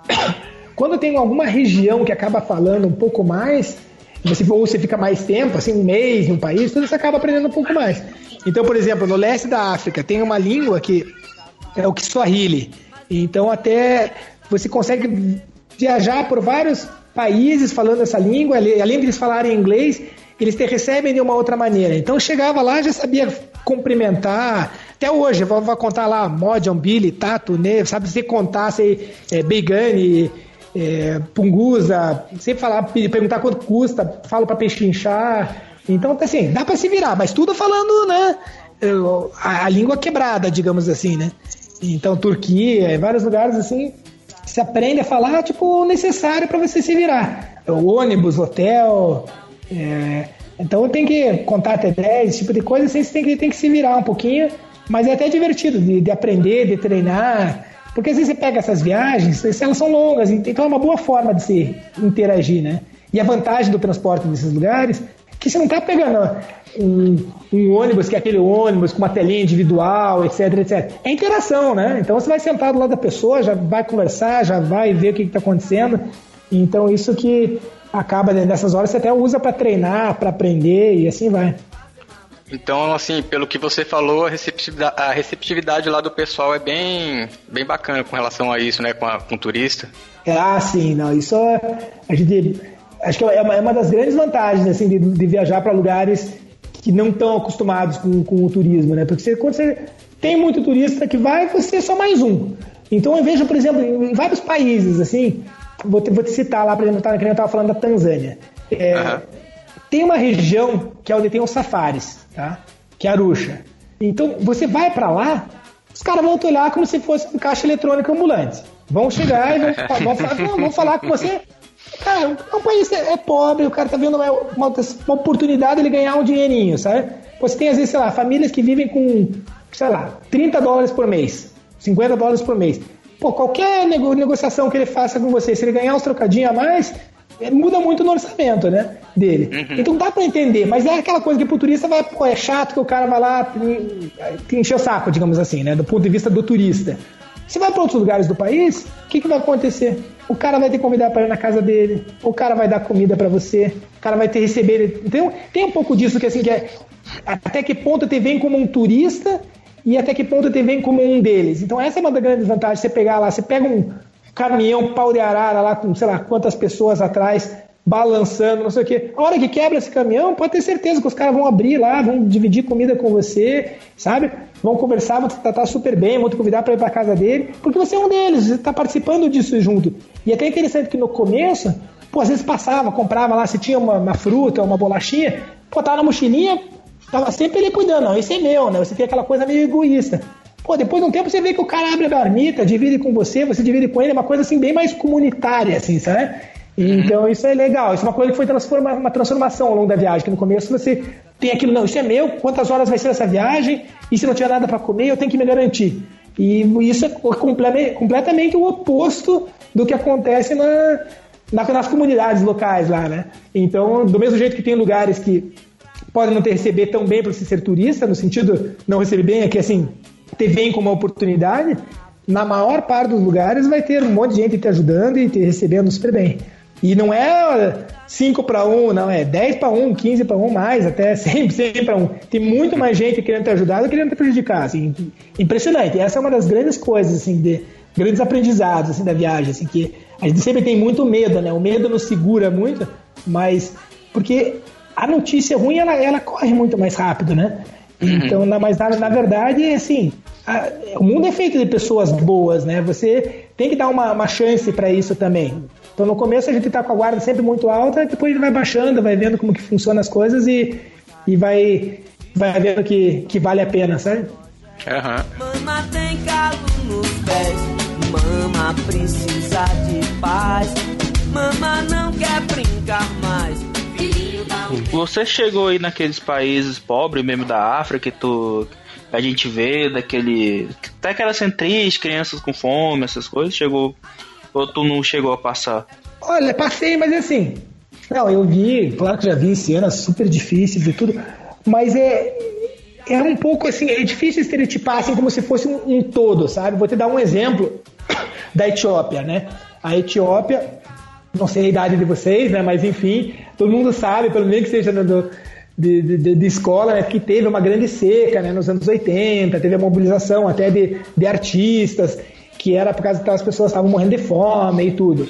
[COUGHS] quando tem alguma região que acaba falando um pouco mais, você, ou você fica mais tempo, assim, um mês um país, tudo você acaba aprendendo um pouco mais. Então, por exemplo, no leste da África tem uma língua que é o Kiswahili. Então até você consegue viajar por vários países falando essa língua, além de eles falarem inglês, eles te recebem de uma outra maneira. Então chegava lá, já sabia cumprimentar. Até hoje, vou, vou contar lá, Modion, Billy, Tato, né? Sabe você contar, sei, é, Begani, é, Punguza, sempre falar, perguntar quanto custa, falo para pechinchar. Então, assim, dá para se virar, mas tudo falando, né? A, a língua quebrada, digamos assim, né? Então, Turquia, vários lugares assim, se aprende a falar, tipo, o necessário para você se virar. O ônibus, hotel. É... Então, tem que contar até 10, esse tipo de coisa, assim, você tem que, tem que se virar um pouquinho. Mas é até divertido de, de aprender, de treinar. Porque às vezes você pega essas viagens, elas são longas, então é uma boa forma de se interagir, né? E a vantagem do transporte nesses lugares que você não está pegando um, um, ônibus, que é aquele ônibus com uma telinha individual, etc, etc. É interação, né? Então você vai sentar do lado da pessoa, já vai conversar, já vai ver o que está acontecendo. Então isso que acaba nessas horas você até usa para treinar, para aprender e assim vai. Então, assim, pelo que você falou, a receptividade, a receptividade lá do pessoal é bem, bem bacana com relação a isso, né, com, a, com o turista. Ah, sim, não, isso é, a gente acho que é uma, é uma das grandes vantagens assim, de, de viajar para lugares que não estão acostumados com, com o turismo, né? Porque você, quando você tem muito turista que vai, você é só mais um. Então eu vejo, por exemplo, em vários países, assim, vou te, vou te citar lá, por exemplo, tá, que eu estava falando da Tanzânia. É, Aham. Tem uma região que é onde tem os safaris, tá? Que é Arusha. Então, você vai pra lá, os caras vão te olhar como se fosse um caixa eletrônico ambulante. Vão chegar e vão, [LAUGHS] vão falar, vão falar com você. Cara, o país é, é pobre, o cara tá vendo uma, uma, uma oportunidade de ele ganhar um dinheirinho, sabe? Você tem, às vezes, sei lá, famílias que vivem com, sei lá, 30 dólares por mês, 50 dólares por mês. Pô, qualquer nego- negociação que ele faça com você, se ele ganhar uns trocadinhos a mais, é, muda muito no orçamento, né? Dele. Então dá pra entender, mas é aquela coisa que pro turista vai, pô, é chato que o cara vai lá encher o saco, digamos assim, né? Do ponto de vista do turista. Se vai para outros lugares do país, o que, que vai acontecer? O cara vai te convidar para ir na casa dele, o cara vai dar comida para você, o cara vai te receber. Então, tem um pouco disso que assim que é até que ponto te vem como um turista e até que ponto te vem como um deles. Então essa é uma das grandes vantagens. Você pegar lá, você pega um caminhão pau de arara lá com sei lá quantas pessoas atrás balançando, não sei o quê. A hora que quebra esse caminhão, pode ter certeza que os caras vão abrir lá, vão dividir comida com você, sabe? Vão conversar, vão te tratar super bem, vão te convidar para ir para casa dele, porque você é um deles, você está participando disso junto. E até interessante que no começo, pô, às vezes passava, comprava lá, se tinha uma, uma fruta, uma bolachinha, pô, tava na mochilinha, tava sempre ele cuidando, não, é meu, né? Você tem aquela coisa meio egoísta. Pô, depois de um tempo você vê que o cara abre a marmita, divide com você, você divide com ele, é uma coisa assim bem mais comunitária, assim, sabe? Então isso é legal, isso é uma coisa que foi transforma, uma transformação ao longo da viagem, que no começo você tem aquilo, não, isso é meu, quantas horas vai ser essa viagem, e se não tiver nada para comer, eu tenho que me garantir. E isso é comple- completamente o oposto do que acontece na, na- nas comunidades locais lá, né? Então, do mesmo jeito que tem lugares que podem não te receber tão bem para você ser turista, no sentido não receber bem aqui assim, te veem como uma oportunidade, na maior parte dos lugares vai ter um monte de gente te ajudando e te recebendo super bem. E não é 5 para 1, não, é 10 para 1, 15 para 1 mais, até 100, 100 para 1. Tem muito mais gente querendo te ajudar do que querendo te prejudicar. Assim, impressionante. Essa é uma das grandes coisas, assim, de grandes aprendizados assim, da viagem, assim, que a gente sempre tem muito medo, né? O medo nos segura muito, mas porque a notícia ruim ela, ela corre muito mais rápido, né? Então, na, mas na, na verdade, assim, a- o mundo é feito de pessoas boas, né? Você tem que dar uma, uma chance para isso também. Então, no começo a gente tá com a guarda sempre muito alta, depois a gente vai baixando, vai vendo como que funcionam as coisas e, e vai, vai vendo que, que vale a pena, sabe? Aham. Mama tem calo nos pés, mama precisa de paz, mama não quer brincar mais. Você chegou aí naqueles países pobres mesmo da África que tu a gente vê daquele até aquelas centris, crianças com fome, essas coisas, chegou ou tu não chegou a passar? Olha, passei, mas assim. Não, eu vi, claro que já vi cenas super difíceis e tudo, mas é. É um pouco assim, é difícil estereotipar assim como se fosse um, um todo, sabe? Vou te dar um exemplo [COUGHS] da Etiópia, né? A Etiópia, não sei a idade de vocês, né? Mas enfim, todo mundo sabe, pelo menos que seja do, de- de- de escola, né? Que teve uma grande seca, né? Nos anos 80, teve a mobilização até de, de artistas, que era por causa que as pessoas estavam morrendo de fome e tudo.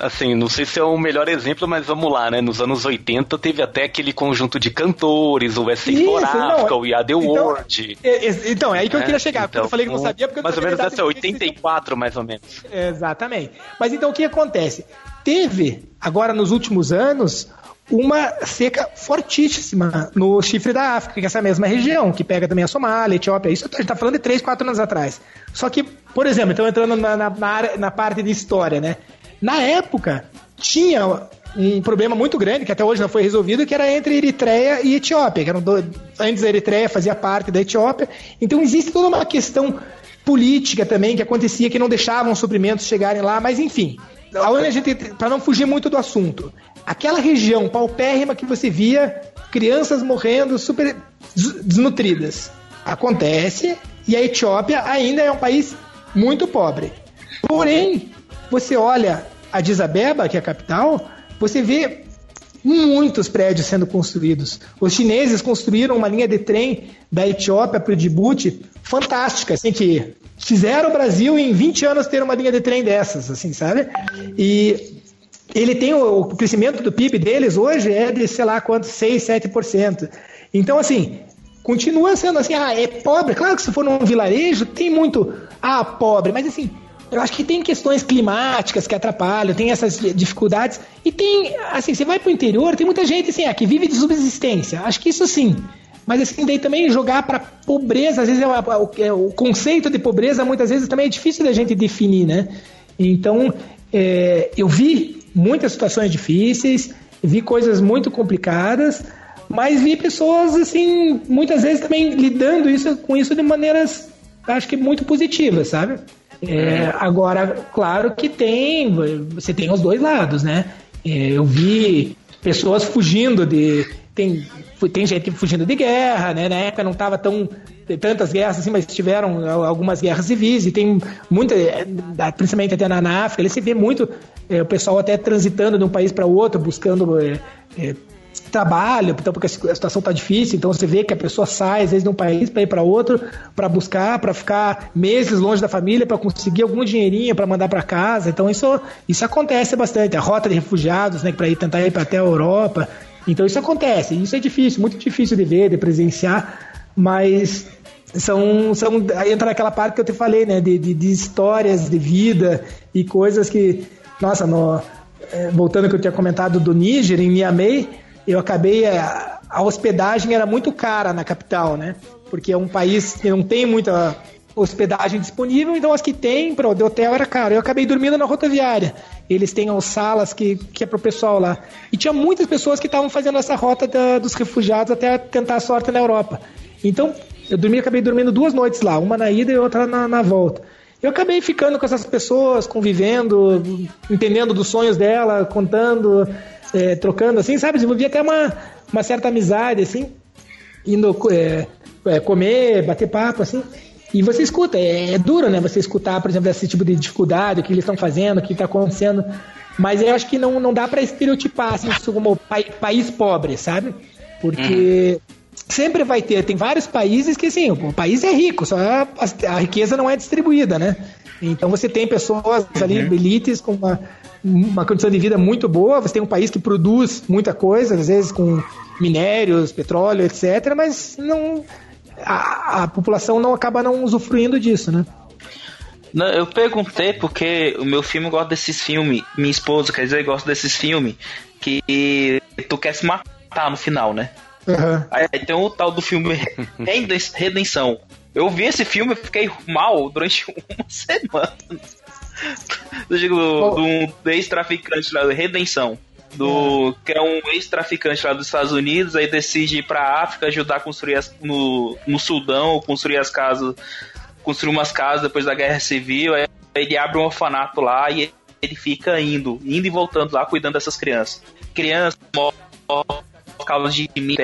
Assim, não sei se é o melhor exemplo, mas vamos lá, né? Nos anos 80 teve até aquele conjunto de cantores, o SA Isso, for não, Africa, o The então- World. É, é, Então, é aí que eu né? queria chegar. porque Então, eu falei que não sabia, porque eu Mais ou menos essa, exatamente o que 84 mais ou menos. Exatamente. Mas então o que acontece? Teve, agora nos últimos anos, uma seca fortíssima no chifre da África, que é essa mesma região, que pega também a Somália, a Etiópia. Isso a gente está falando de 3, 4 anos atrás. Só que, por exemplo, então entrando na, na, na parte de história, né? Na época, tinha um problema muito grande, que até hoje não foi resolvido, que era entre Eritreia e Etiópia. Que eram do- Antes a Eritreia fazia parte da Etiópia. Então existe toda uma questão política também que acontecia, que não deixavam os suprimentos chegarem lá, mas enfim. Para não fugir muito do assunto, aquela região paupérrima que você via crianças morrendo super des- desnutridas. Acontece, e a Etiópia ainda é um país muito pobre. Porém, você olha Addis Abeba, que é a capital, você vê muitos prédios sendo construídos. Os chineses construíram uma linha de trem da Etiópia para o Djibouti fantástica, assim, que fizeram o Brasil em 20 anos ter uma linha de trem dessas, assim, sabe? E ele tem o, o crescimento do PIB deles hoje é de, sei lá, quanto, 6, 7%. Então, assim, continua sendo assim, ah, é pobre. Claro que se for num vilarejo, tem muito, ah, pobre, mas assim, eu acho que tem questões climáticas que atrapalham, tem essas dificuldades. E tem, assim, você vai pro interior, tem muita gente assim, ah, que vive de subsistência. Acho que isso sim. Mas assim, daí também jogar para pobreza, às vezes é o, é o, conceito de pobreza muitas vezes também é difícil da gente definir, né? Então, é, eu vi muitas situações difíceis, vi coisas muito complicadas, mas vi pessoas assim, muitas vezes também lidando isso com isso de maneiras, acho que muito positivas, sabe? É, agora, claro que tem, você tem os dois lados, né? É, eu vi pessoas fugindo de tem, tem gente fugindo de guerra, né? Na época não estava tão tantas guerras assim, mas tiveram algumas guerras civis e tem muita, é, principalmente até na, África, ele se vê muito é, o pessoal até transitando de um país para outro, buscando é, é, trabalho, então porque a situação está difícil, então você vê que a pessoa sai às vezes de um país para ir para outro, para buscar, para ficar meses longe da família, para conseguir algum dinheirinho para mandar para casa. Então isso isso acontece bastante. A rota de refugiados, né, para ir tentar ir para até a Europa. Então isso acontece, isso é difícil, muito difícil de ver, de presenciar, mas são, são aí entra naquela parte que eu te falei, né, de, de, de histórias de vida e coisas que, nossa, no, é, voltando ao que eu tinha comentado do Níger, em Niamey, eu acabei, a, é, a hospedagem era muito cara na capital, né, porque é um país que não tem muita hospedagem disponível, então as que tem para o hotel era caro. Eu acabei dormindo na rotaviária. Eles têm as salas que, que é para o pessoal lá. E tinha muitas pessoas que estavam fazendo essa rota da, dos refugiados até tentar a sorte na Europa. Então, eu dormi, acabei dormindo duas noites lá, uma na ida e outra na, na volta. Eu acabei ficando com essas pessoas, convivendo, entendendo dos sonhos dela, contando, é, trocando, assim, sabe? Desenvolvi até uma, uma certa amizade, assim, indo é, é, comer, bater papo, assim. E você escuta, é, é, duro, né? Você escutar, por exemplo, esse tipo de dificuldade, o que eles estão fazendo, o que está acontecendo. Mas eu acho que não, não dá para estereotipar assim, isso como pa país pobre, sabe? Porque uhum. sempre vai ter, tem vários países que assim, o país é rico, só a, a riqueza não é distribuída, né? Então você tem pessoas ali, uhum. elites, com uma, uma condição de vida muito boa, você tem um país que produz muita coisa, às vezes com minérios, petróleo, etc., mas não a, a população não acaba não usufruindo disso, né? Não, eu perguntei porque o meu filme gosta desses filmes, minha esposa, quer dizer, gosta desses filmes que tu quer se matar no final, né? Uhum. Aí, aí, tem o tal do filme [LAUGHS] Redenção. Eu vi esse filme e fiquei mal durante [LAUGHS] uma semana. Eu digo, do, do ex-traficante lá, Redenção do que é um ex-traficante lá dos Estados Unidos, aí decide ir pra África ajudar a construir as, no, no Sudão, construir as casas, construir umas casas depois da guerra civil, aí ele abre um orfanato lá e ele fica indo, indo e voltando lá cuidando dessas crianças. Crianças por causa de mim,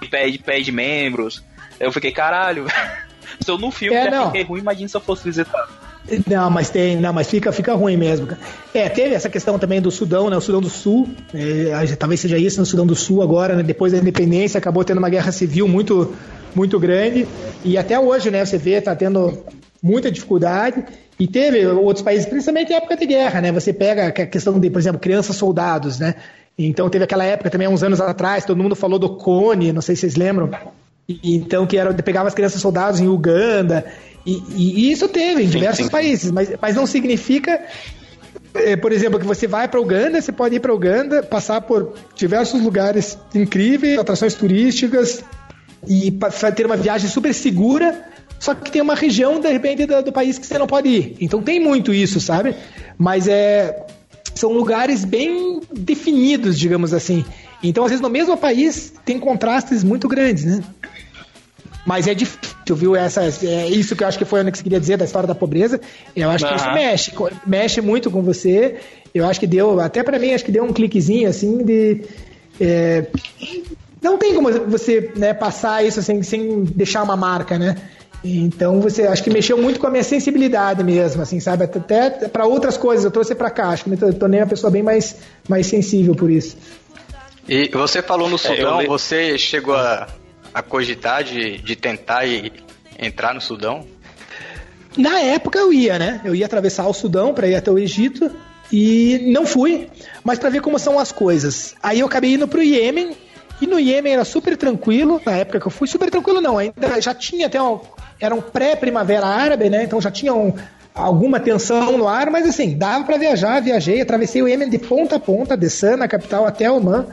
de pé de membros. Eu fiquei, caralho. [LAUGHS] se eu no filme é, já fiquei ruim, imagina se eu fosse visitar. Não, mas tem, não, mas fica, fica ruim mesmo. É, teve essa questão também do Sudão, né? O Sudão do Sul, é, talvez seja isso no Sudão do Sul agora, né? Depois da independência, acabou tendo uma guerra civil muito, muito grande. E até hoje, né? Você vê, tá tendo muita dificuldade. E teve outros países, principalmente em época de guerra, né? Você pega a questão de, por exemplo, crianças soldados, né? Então teve aquela época também, uns anos atrás, todo mundo falou do Cone, não sei se vocês lembram. Então, que era, pegava as crianças soldados em Uganda. E, e, isso teve em sim, diversos sim, países, mas, mas não significa, é, por exemplo, que você vai para Uganda, você pode ir para Uganda, passar por diversos lugares incríveis, atrações turísticas e ter uma viagem super segura, só que tem uma região, de repente, do, do país que você não pode ir. Então tem muito isso, sabe? Mas é são lugares bem definidos, digamos assim. Então, às vezes, no mesmo país tem contrastes muito grandes, né? Mas é difícil, viu? Essa, é isso que eu acho que foi o que você queria dizer da história da pobreza. Eu acho uhum. que isso mexe, mexe muito com você. Eu acho que deu, até para mim, acho que deu um cliquezinho assim de. É, não tem como você né, passar isso sem, sem deixar uma marca, né? Então você acho que mexeu muito com a minha sensibilidade mesmo, assim, sabe? Até para outras coisas, eu trouxe para cá, acho que eu tornei uma pessoa bem mais, mais sensível por isso. E você falou no Sudão, é, você chegou a a cogitar de, de tentar ir, entrar no Sudão? Na época eu ia, né? Eu ia atravessar o Sudão para ir até o Egito e não fui, mas para ver como são as coisas. Aí eu acabei indo pro Iêmen e no Iêmen era super tranquilo. Na época que eu fui, super tranquilo não. Ainda já tinha até um, era um pré-primavera árabe, né? Então já tinham alguma tensão no ar, mas assim, dava para viajar, viajei, atravessei o Iêmen de ponta a ponta, de Sana, capital, até Oman,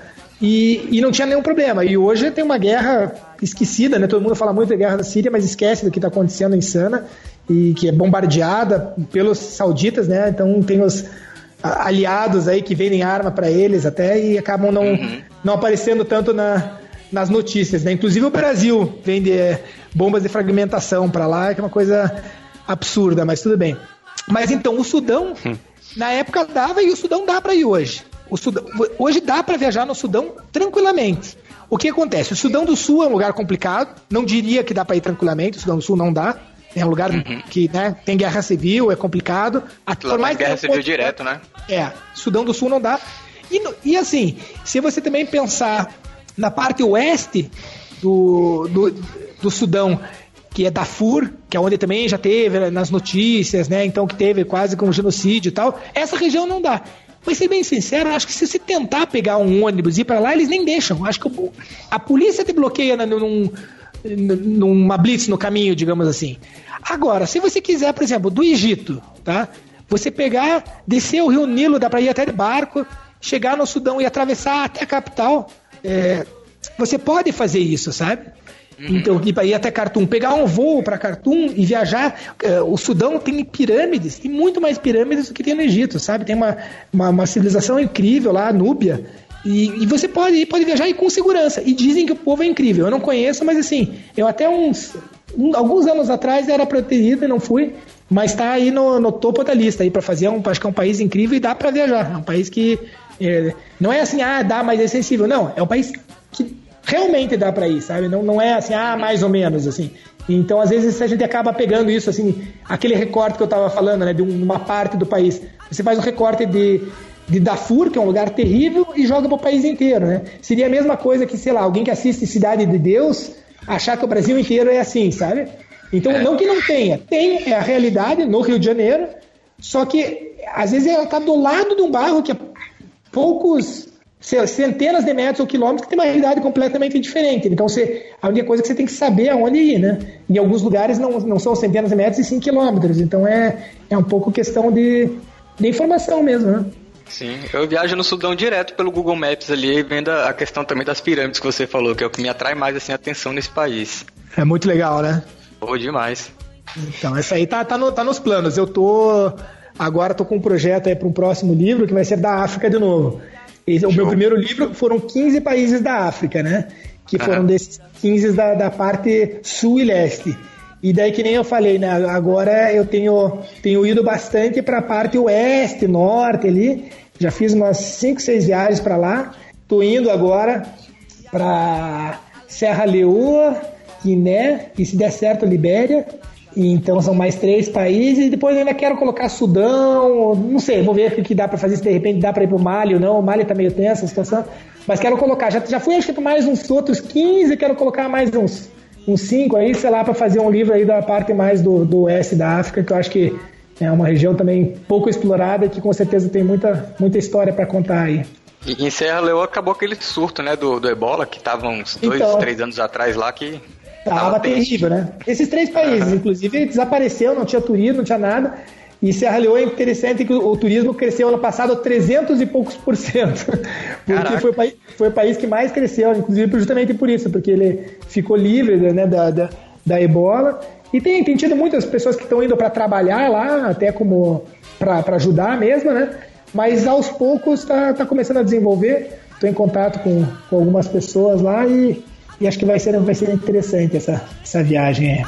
e, e não tinha nenhum problema. E hoje tem uma guerra esquecida, né? Todo mundo fala muito da guerra da Síria, mas esquece do que está acontecendo em Sana, e que é bombardeada pelos sauditas, né? Então tem os aliados aí que vendem arma para eles até e acabam não, uhum. não aparecendo tanto na, nas notícias, né? Inclusive o Brasil vende é, bombas de fragmentação para lá, que é uma coisa absurda, mas tudo bem. Mas então, o Sudão, hum. na época dava e o Sudão dá para ir hoje. Sudão, hoje dá para viajar no Sudão tranquilamente. O que acontece? O Sudão do Sul é um lugar complicado, não diria que dá para ir tranquilamente, o Sudão do Sul não dá. É um lugar uhum. que né, tem guerra civil, é complicado. A, por mais guerra civil direto, né? É, Sudão do Sul não dá. E, e assim, se você também pensar na parte oeste do, do, do Sudão, que é Darfur, que é onde também já teve nas notícias, né? Então que teve quase com genocídio e tal. Essa região não dá. Mas ser bem sincero, acho que se você tentar pegar um ônibus e ir para lá, eles nem deixam. Acho que a polícia te bloqueia num, numa blitz no caminho, digamos assim. Agora, se você quiser, por exemplo, do Egito, tá? Você pegar, descer o Rio Nilo, dá para ir até de barco, chegar no Sudão e atravessar até a capital. É, você pode fazer isso, sabe? Uhum. Então, ir, ir até Khartoum, pegar um voo para Khartoum e viajar. Uh, o Sudão tem pirâmides, tem muito mais pirâmides do que tem no Egito, sabe? Tem uma, uma, uma civilização incrível lá, a Núbia. E, e, você pode pode viajar e com segurança. E dizem que o povo é incrível. Eu não conheço, mas assim, eu até uns. Um, alguns anos atrás era para ter ido e não fui. Mas está aí no, no, topo da lista aí para fazer. Um, acho que é um país incrível e dá para viajar. É um país que. É, não é assim, ah, dá, mas é sensível. Não, é um país que realmente dá para ir, sabe? Não, não é assim, ah, mais ou menos, assim. Então, às vezes, a gente acaba pegando isso, assim, aquele recorte que eu estava falando, né, de uma parte do país. Você faz um recorte de, de Darfur, que é um lugar terrível, e joga para o país inteiro, né? Seria a mesma coisa que, sei lá, alguém que assiste Cidade de Deus achar que o Brasil inteiro é assim, sabe? Então, é. não que não tenha, tem, é a realidade no Rio de Janeiro, só que às vezes ela está do lado de um bairro que é poucos centenas de metros ou quilômetros que tem uma realidade completamente diferente. Então, você, a única coisa é que você tem que saber aonde ir, né? Em alguns lugares não, não são centenas de metros e sim quilômetros. Então, é, é um pouco questão de, de informação mesmo, né? Sim, eu viajo no Sudão direto pelo Google Maps ali, vendo a questão também das pirâmides que você falou, que é o que me atrai mais assim, a atenção nesse país. É muito legal, né? Pô, demais. Então, essa aí tá, tá, no, tá nos planos. Eu tô. Agora tô com um projeto aí para um próximo livro que vai ser da África de novo. Esse, o meu primeiro livro foram 15 países da África, né? Que foram uhum. desses 15 da, da parte sul e leste. E daí, que nem eu falei, né? Agora eu tenho, tenho ido bastante para a parte oeste, norte ali. Já fiz umas 5, 6 viagens para lá. Tô indo agora para Serra Leoa, Guiné e se der certo, Libéria. Então são mais três países. E depois eu ainda quero colocar Sudão. Não sei, vou ver o que dá para fazer. Se de repente dá para ir pro Mali ou não. O Mali tá meio tensa a situação. Mas quero colocar. Já, já fui acho mais uns outros 15. Quero colocar mais uns, uns 5 aí, sei lá, para fazer um livro aí da parte mais do, do oeste da África, que eu acho que é uma região também pouco explorada que com certeza tem muita, muita história para contar aí. E em Serra Leoa acabou aquele surto, né, do, do ebola, que tava uns dois, então, três anos atrás lá, que Tava terrível, né? Esses três países, uhum. inclusive, desapareceu, não tinha turismo, não tinha nada. E Serra Leoa é interessante que o, turismo cresceu ano passado 300 e poucos por cento. [LAUGHS] Porque foi o, país, foi o país que mais cresceu, inclusive justamente por isso, porque ele ficou livre né, da, da, da ebola. E tem, tem tido muitas pessoas que estão indo para trabalhar lá, até como para ajudar mesmo, né? Mas aos poucos está tá começando a desenvolver. Estou em contato com, com algumas pessoas lá e e acho que vai ser, vai ser interessante essa, essa viagem aí.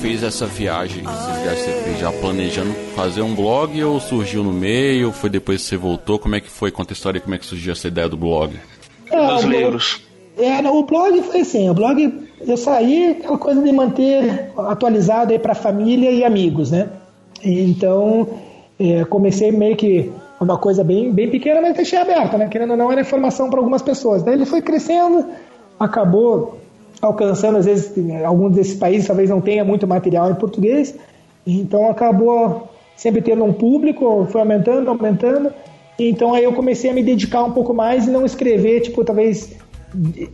Fez essa viagem, já planejando fazer um blog ou surgiu no meio? Foi depois que você voltou? Como é que foi? Conta a história como é que surgiu essa ideia do blog. É, Dos livros. É, o blog foi assim, o blog eu saí aquela coisa de manter atualizado aí para família e amigos, né? Então é, comecei meio que uma coisa bem, bem pequena, mas deixei aberta, né? Querendo ou não, era informação para algumas pessoas. Daí ele foi crescendo, acabou alcançando, às vezes, alguns desses países talvez não tenha muito material em português, então acabou sempre tendo um público, foi aumentando, aumentando. Então aí eu comecei a me dedicar um pouco mais e não escrever, tipo, talvez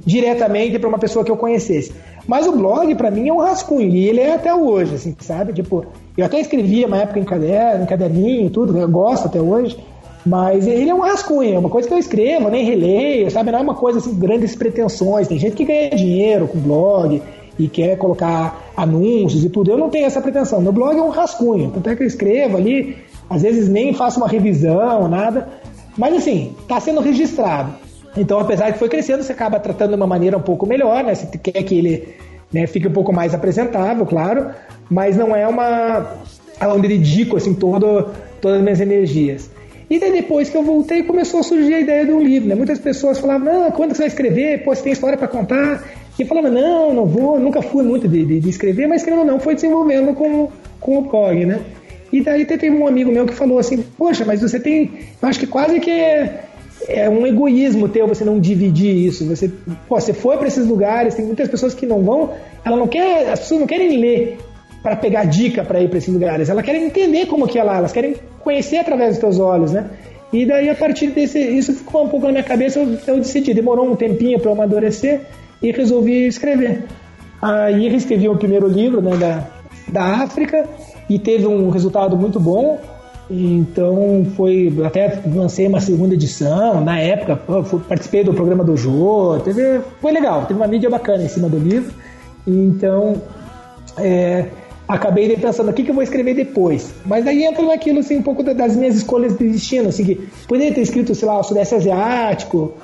diretamente para uma pessoa que eu conhecesse. Mas o blog, para mim, é um rascunho, e ele é até hoje, assim, sabe? Tipo, eu até escrevia uma época em caderno, em caderninho, tudo, eu gosto até hoje, mas ele é um rascunho, é uma coisa que eu escrevo, nem releio, sabe? Não é uma coisa assim, grandes pretensões. Tem gente que ganha dinheiro com blog e quer colocar anúncios e tudo. Eu não tenho essa pretensão. Meu blog é um rascunho, tanto é que eu escrevo ali, às vezes nem faço uma revisão, nada. Mas assim, está sendo registrado. Então, apesar de foi crescendo, você acaba tratando de uma maneira um pouco melhor, né? Você quer que ele né, fique um pouco mais apresentável, claro, mas não é uma onde dedico assim todo, todas as minhas energias. E daí depois que eu voltei, começou a surgir a ideia de um livro, né? Muitas pessoas falavam, não, quando você vai escrever? Pô, você tem história para contar? E eu falava, não, não vou, nunca fui muito de, de, de escrever, mas escrevendo não, foi desenvolvendo com, com o POG, né? E daí teve um amigo meu que falou assim, poxa, mas você tem, eu acho que quase que é, é um egoísmo teu você não dividir isso. Você, pô, você foi para esses lugares, tem muitas pessoas que não vão, ela não quer, as pessoas não querem ler para pegar dica para ir para esses lugares, elas querem entender como que é lá, elas querem conhecer através dos teus olhos, né? E daí a partir desse, isso ficou um pouco na minha cabeça, eu, eu decidi, demorou um tempinho para eu amadurecer e resolvi escrever. Aí escrevi o primeiro livro né, da, da África e teve um resultado muito bom. Então foi. Até lancei uma segunda edição na época, participei do programa do Jô, teve, foi legal, teve uma mídia bacana em cima do livro. Então é, acabei pensando o que, que eu vou escrever depois. Mas daí entra naquilo assim, um pouco das minhas escolhas de destino. Assim, que poderia ter escrito, sei lá, o Sudeste Asiático,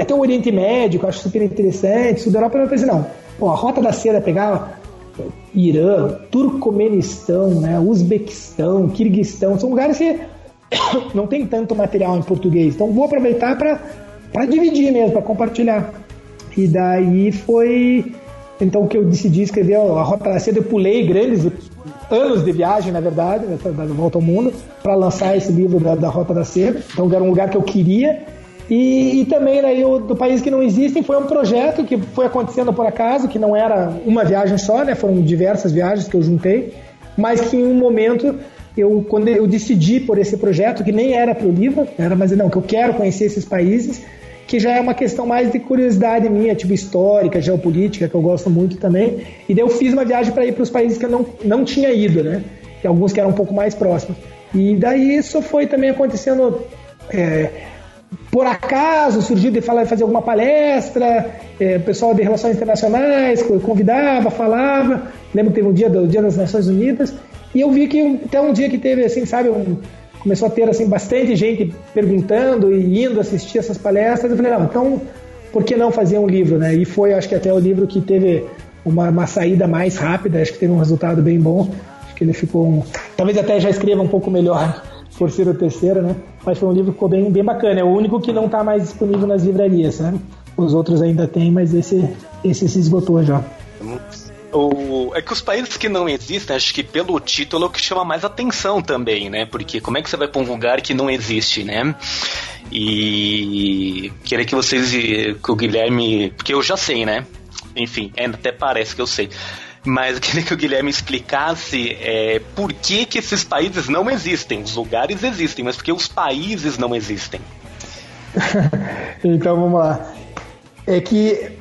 até o Oriente Médio, que eu acho super interessante, Sul da Europa, eu pensei, não, pô, a Rota da Seda pegava Irã, Turcomenistão, né, Uzbequistão, Kirguistão, são lugares que [COUGHS] não tem tanto material em português. Então vou aproveitar para dividir mesmo, para compartilhar. E daí foi então que eu decidi escrever a Rota da Seda, eu pulei grandes anos de viagem, na verdade, da volta ao mundo, para lançar esse livro da, da, Rota da Seda. Então era um lugar que eu queria. E, e também né, do país que não existem foi um projeto que foi acontecendo por acaso, que não era uma viagem só, né? Foram diversas viagens que eu juntei, mas que em um momento eu quando eu decidi por esse projeto que nem era para o livro, era mas não que eu quero conhecer esses países que já é uma questão mais de curiosidade minha, tipo histórica, geopolítica, que eu gosto muito também. E daí eu fiz uma viagem para ir para os países que eu não, não tinha ido, né? E alguns que eram um pouco mais próximos. E daí isso foi também acontecendo é, por acaso, surgiu de falar, fazer alguma palestra, é, pessoal de relações internacionais convidava, falava. Lembro que teve um dia do Dia das Nações Unidas. E eu vi que até um dia que teve, assim, sabe, um, começou a ter assim bastante gente perguntando e indo assistir essas palestras. Eu falei, não, então por que não fazer um livro, né? E foi, acho que até o livro que teve uma, uma saída mais rápida, acho que teve um resultado bem bom. Acho que ele ficou um, talvez até já escreva um pouco melhor [LAUGHS] por ser o terceiro, né? Mas foi um livro que ficou bem, bem bacana. É o único que não está mais disponível nas livrarias, sabe? Os outros ainda tem, mas esse, esse se esgotou já. O, é que os países que não existem, acho que pelo título é o que chama mais atenção também, né? Porque como é que você vai para um lugar que não existe, né? E queria que vocês, que o Guilherme, porque eu já sei, né? Enfim, é, até parece que eu sei. Mas eu queria que o Guilherme explicasse é, por que, que esses países não existem. Os lugares existem, mas por que os países não existem? [LAUGHS] então vamos lá. É que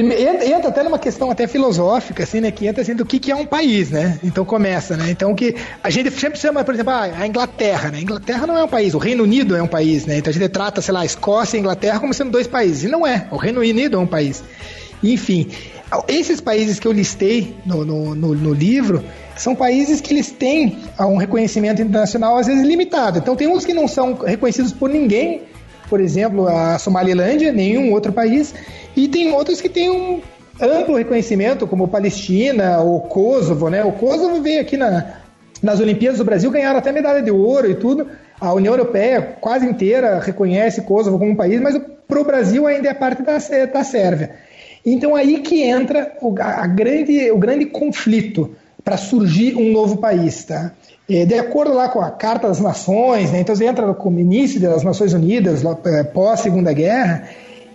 entra até numa questão até filosófica, assim, né? Que entra assim do que, que é um país, né? Então começa, né? Então que a gente sempre chama, por exemplo, ah, a Inglaterra, né? A Inglaterra não é um país, o Reino Unido é um país, né? Então a gente trata, sei lá, a Escócia e a Inglaterra como sendo dois países. E não é. O Reino Unido é um país. Enfim, esses países que eu listei no, no, no, no livro são países que eles têm um reconhecimento internacional às vezes limitado. Então tem uns que não são reconhecidos por ninguém, por exemplo, a Somalilândia, nenhum outro país, e tem outros que têm um amplo reconhecimento, como Palestina ou Kosovo, né? O Kosovo veio aqui na, nas Olimpíadas do Brasil, ganharam até medalha de ouro e tudo. A União Europeia quase inteira reconhece Kosovo como um país, mas para o Brasil ainda é parte da, da Sérvia. Então aí que entra o, a grande, o grande conflito. para surgir um novo país, tá? É, de acordo lá com a Carta das Nações, né, então você entra no início das Nações Unidas, é, pós Segunda Guerra,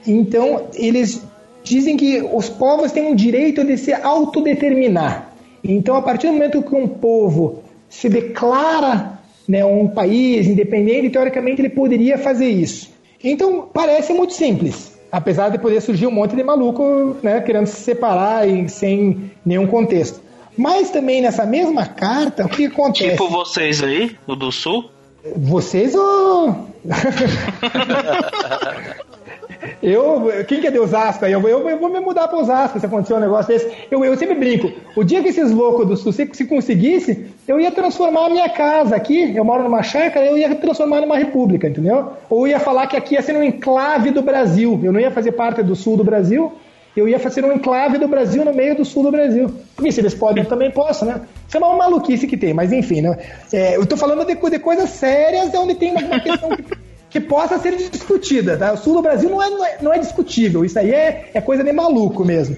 então eles dizem que os povos têm o direito de se autodeterminar. Então, a partir do momento que um povo se declara né, um país independente, teoricamente ele poderia fazer isso. Então, parece muito simples, apesar de poder surgir um monte de maluco né, querendo se separar e sem nenhum contexto. Mas também nessa mesma carta, o que acontece? Tipo vocês aí, o do Sul? Vocês ou. [LAUGHS] eu, quem que é de Osasco aí? Eu, eu, eu vou me mudar para Osasco se acontecer um negócio desse. Eu, eu sempre brinco. O dia que esses loucos do Sul, se, se conseguisse, eu ia transformar a minha casa aqui. Eu moro numa chácara, eu ia transformar numa república, entendeu? Ou ia falar que aqui ia ser um enclave do Brasil. Eu não ia fazer parte do sul do Brasil eu ia fazer um enclave do Brasil no meio do sul do Brasil. Porque se eles podem, eu também posso, né? Isso é uma maluquice que tem, mas enfim, né? É, eu estou falando de, de, coisas sérias onde tem uma questão que, que, possa ser discutida. Tá? O sul do Brasil não é, não é, não é discutível, isso aí é, é coisa de maluco mesmo.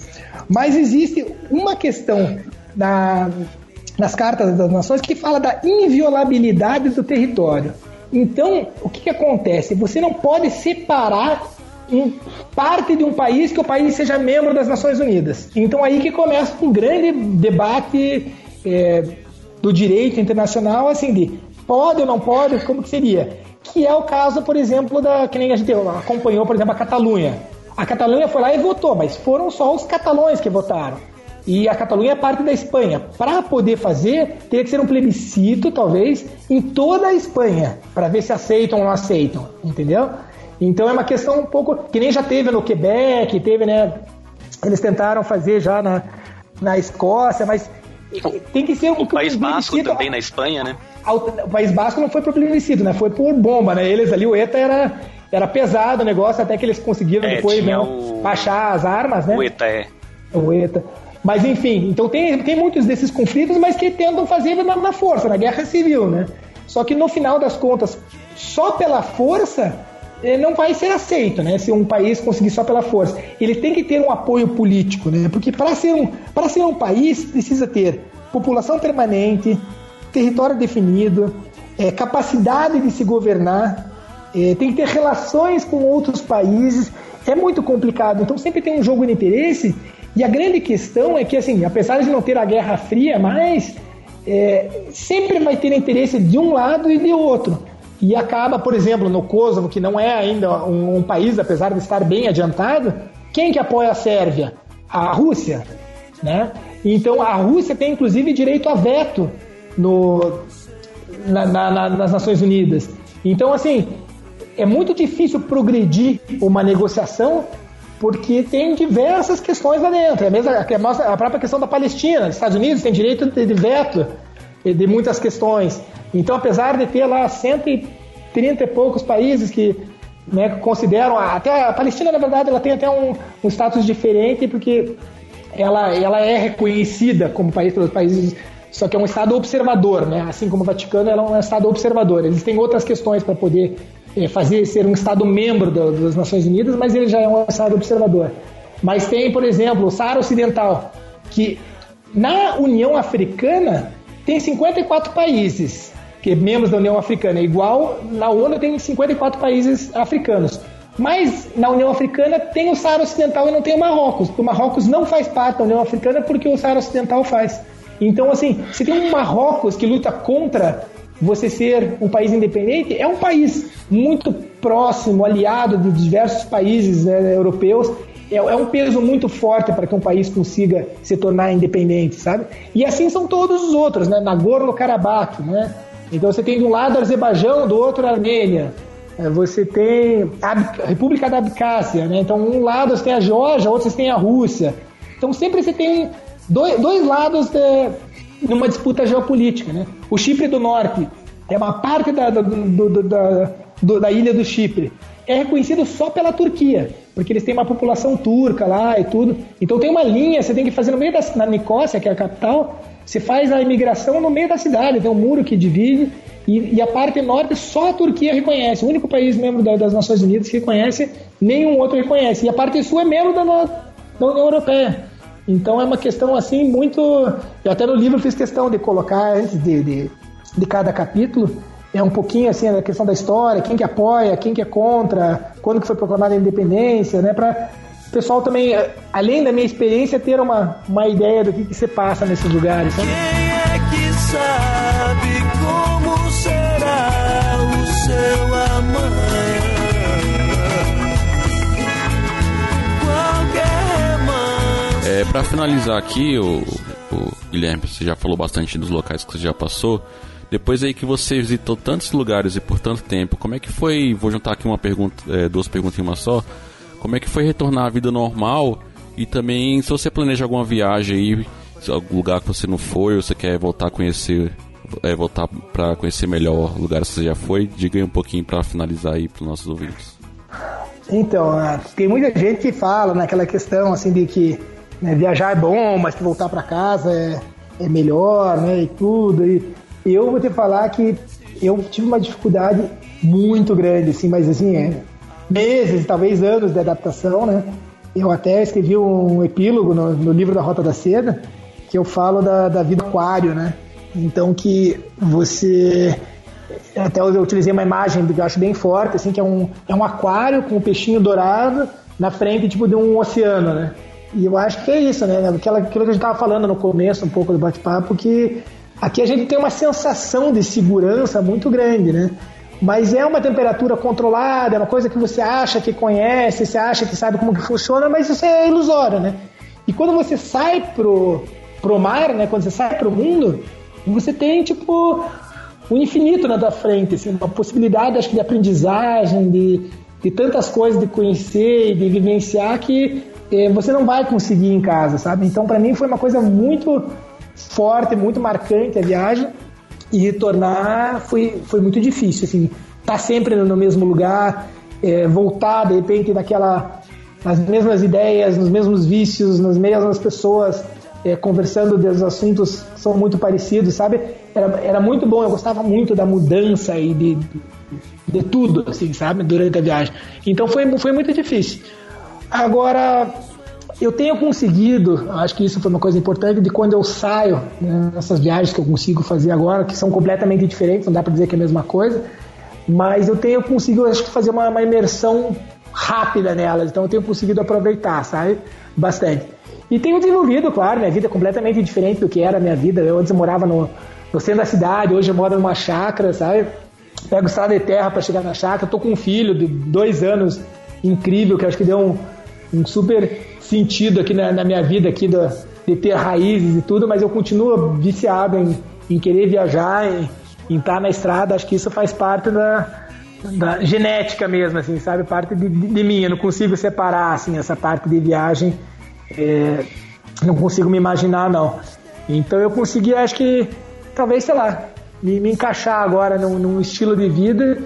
Mas existe uma questão na, nas cartas das nações que fala da inviolabilidade do território. Então, o que, que acontece? Você não pode separar parte de um país que o país seja membro das Nações Unidas. Então aí que começa um grande debate é, do direito internacional, assim, de pode ou não pode, como que seria? Que é o caso, por exemplo, da que nem a gente acompanhou, por exemplo, a Catalunha. A Catalunha foi lá e votou, mas foram só os catalões que votaram. E a Catalunha é parte da Espanha. Para poder fazer, teria que ser um plebiscito, talvez, em toda a Espanha, para ver se aceitam ou não aceitam, entendeu? Então é uma questão um pouco. que nem já teve no Quebec, teve, né? Eles tentaram fazer já na, na Escócia, mas tem que ser um. O País Basco também na Espanha, né? O País Basco não foi por plebiscito, né? Foi por bomba, né? Eles ali, o ETA era, era pesado o negócio, até que eles conseguiram é, depois né, o... baixar as armas, né? O ETA é. O ETA. Mas enfim, então tem, tem muitos desses conflitos, mas que tentam fazer na, na força, na guerra civil, né? Só que no final das contas, só pela força não vai ser aceito, né? Se um país conseguir só pela força. Ele tem que ter um apoio político, né? Porque para ser, um, ser um país precisa ter população permanente, território definido, é, capacidade de se governar, é, tem que ter relações com outros países. É muito complicado. Então sempre tem um jogo de interesse. E a grande questão é que, assim, apesar de não ter a Guerra Fria, mas é, sempre vai ter interesse de um lado e de outro. E acaba, por exemplo, no Kosovo, que não é ainda um, um país, apesar de estar bem adiantado, quem que apoia a Sérvia? A Rússia, né? Então a Rússia tem inclusive direito a veto no, na, na, nas Nações Unidas. Então, assim, é muito difícil progredir uma negociação porque tem diversas questões lá dentro. É a, mesma, a própria questão da Palestina. Os Estados Unidos têm direito de veto de muitas questões. Então, apesar de ter lá 130 e poucos países que né, consideram, até a Palestina, na verdade, ela tem até um, um status diferente, porque ela, ela é reconhecida como país pelos países, só que é um Estado observador, né? assim como o Vaticano, ela é um Estado observador. Eles têm outras questões para poder é, fazer ser um Estado membro do, das Nações Unidas, mas ele já é um Estado observador. Mas tem, por exemplo, o Saara Ocidental, que na União Africana tem 54 países que membros da União Africana. É igual na ONU tem 54 países africanos. Mas na União Africana tem o Saara Ocidental e não tem o Marrocos. O Marrocos não faz parte da União Africana porque o Saara Ocidental faz. Então, assim, se tem um Marrocos que luta contra você ser um país independente, é um país muito próximo, aliado de diversos países né, europeus é, é um peso muito forte para que um país consiga se tornar independente, sabe? E assim são todos os outros, né? Nagorno-Karabakh, né? Então você tem de um lado Azerbaijão, do outro Armênia. É, você tem a República da Abcásia, né? Então um lado você tem a Geórgia, outro você tem a Rússia. Então sempre você tem dois, dois lados de, numa disputa geopolítica, né? O Chipre do Norte é uma parte da, do, do, da, do, da ilha do Chipre. É reconhecido só pela Turquia porque eles têm uma população turca lá e tudo. Então tem uma linha, você tem que fazer no meio da na Nicócia, que é a capital, você faz a imigração no meio da cidade, tem um muro que divide, e, e a parte norte só a Turquia reconhece, o único país membro da, das Nações Unidas que reconhece, nenhum outro reconhece. E a parte sul é membro da, da União Europeia. Então é uma questão assim muito. Eu até no livro fiz questão de colocar antes de, de, de cada capítulo é um pouquinho assim a questão da história, quem que apoia, quem que é contra, quando que foi proclamada a independência, né? Para o pessoal também, além da minha experiência, ter uma, uma ideia do que, que se passa nesses lugares. Sabe? Quem é que sabe como será o seu amanhã? É, para finalizar aqui, o, o Guilherme, você já falou bastante dos locais que você já passou. Depois aí que você visitou tantos lugares e por tanto tempo, como é que foi? Vou juntar aqui uma pergunta, é, duas perguntas em uma só. Como é que foi retornar à vida normal? E também se você planeja alguma viagem aí, algum lugar que você não foi, ou você quer voltar a conhecer, é, voltar para conhecer melhor lugares que você já foi, diga aí um pouquinho para finalizar aí para os nossos ouvintes. Então, ah, tem muita gente que fala naquela questão assim de que né, viajar é bom, mas que voltar para casa é, é melhor, né, e tudo. E eu vou te falar que eu tive uma dificuldade muito grande, assim, mas assim, é, meses, talvez anos de adaptação, né? Eu até escrevi um epílogo no, no livro da Rota da Seda, que eu falo da, da vida aquário, né? Então que você até eu utilizei uma imagem que eu acho bem forte, assim, que é um, é um aquário com um peixinho dourado na frente, tipo, de um oceano, né? E eu acho que é isso, né? Aquela, aquilo que a gente estava falando no começo, um pouco do bate-papo, que aqui a gente tem uma sensação de segurança muito grande, né? Mas é uma temperatura controlada, é uma coisa que você acha que conhece, você acha que sabe como que funciona, mas isso é ilusório, né? E quando você sai pro, pro mar, né? Quando você sai pro mundo, você tem, tipo, o infinito na tua frente, assim, uma possibilidade, acho que, de aprendizagem, de, de tantas coisas de conhecer e de vivenciar que eh, você não vai conseguir em casa, sabe? Então, para mim, foi uma coisa muito forte, muito marcante a viagem e retornar foi, foi muito difícil, assim, tá sempre no mesmo lugar, eh, voltar, de repente, naquela, nas mesmas ideias, nos mesmos vícios, nas mesmas pessoas, é, conversando dos assuntos que são muito parecidos, sabe? Era, era muito bom, eu gostava muito da mudança e de, de tudo, assim, sabe? Durante a viagem. Então foi, foi muito difícil. Agora, eu tenho conseguido, acho que isso foi uma coisa importante, de quando eu saio, né, nessas viagens que eu consigo fazer agora, que são completamente diferentes, não dá para dizer que é a mesma coisa, mas eu tenho conseguido, acho que fazer uma, uma imersão rápida nelas, então eu tenho conseguido aproveitar, sabe? Bastante. E tenho desenvolvido, claro, minha vida é completamente diferente do que era a minha vida. Eu antes morava no, no centro da cidade, hoje eu moro numa chácara, sabe? Pego estrada de terra para chegar na chácara. Tô com um filho de dois anos, incrível, que acho que deu um, um super sentido aqui na, na minha vida, aqui de ter raízes e tudo, mas eu continuo viciado em, em querer viajar, em, em estar na estrada. Acho que isso faz parte da, da genética mesmo, assim, sabe? Parte de, de, de mim. Eu não consigo separar, assim, essa parte de viagem é, não consigo me imaginar, não. Então eu consegui, acho que, talvez, sei lá, me, me encaixar agora num, num, estilo de vida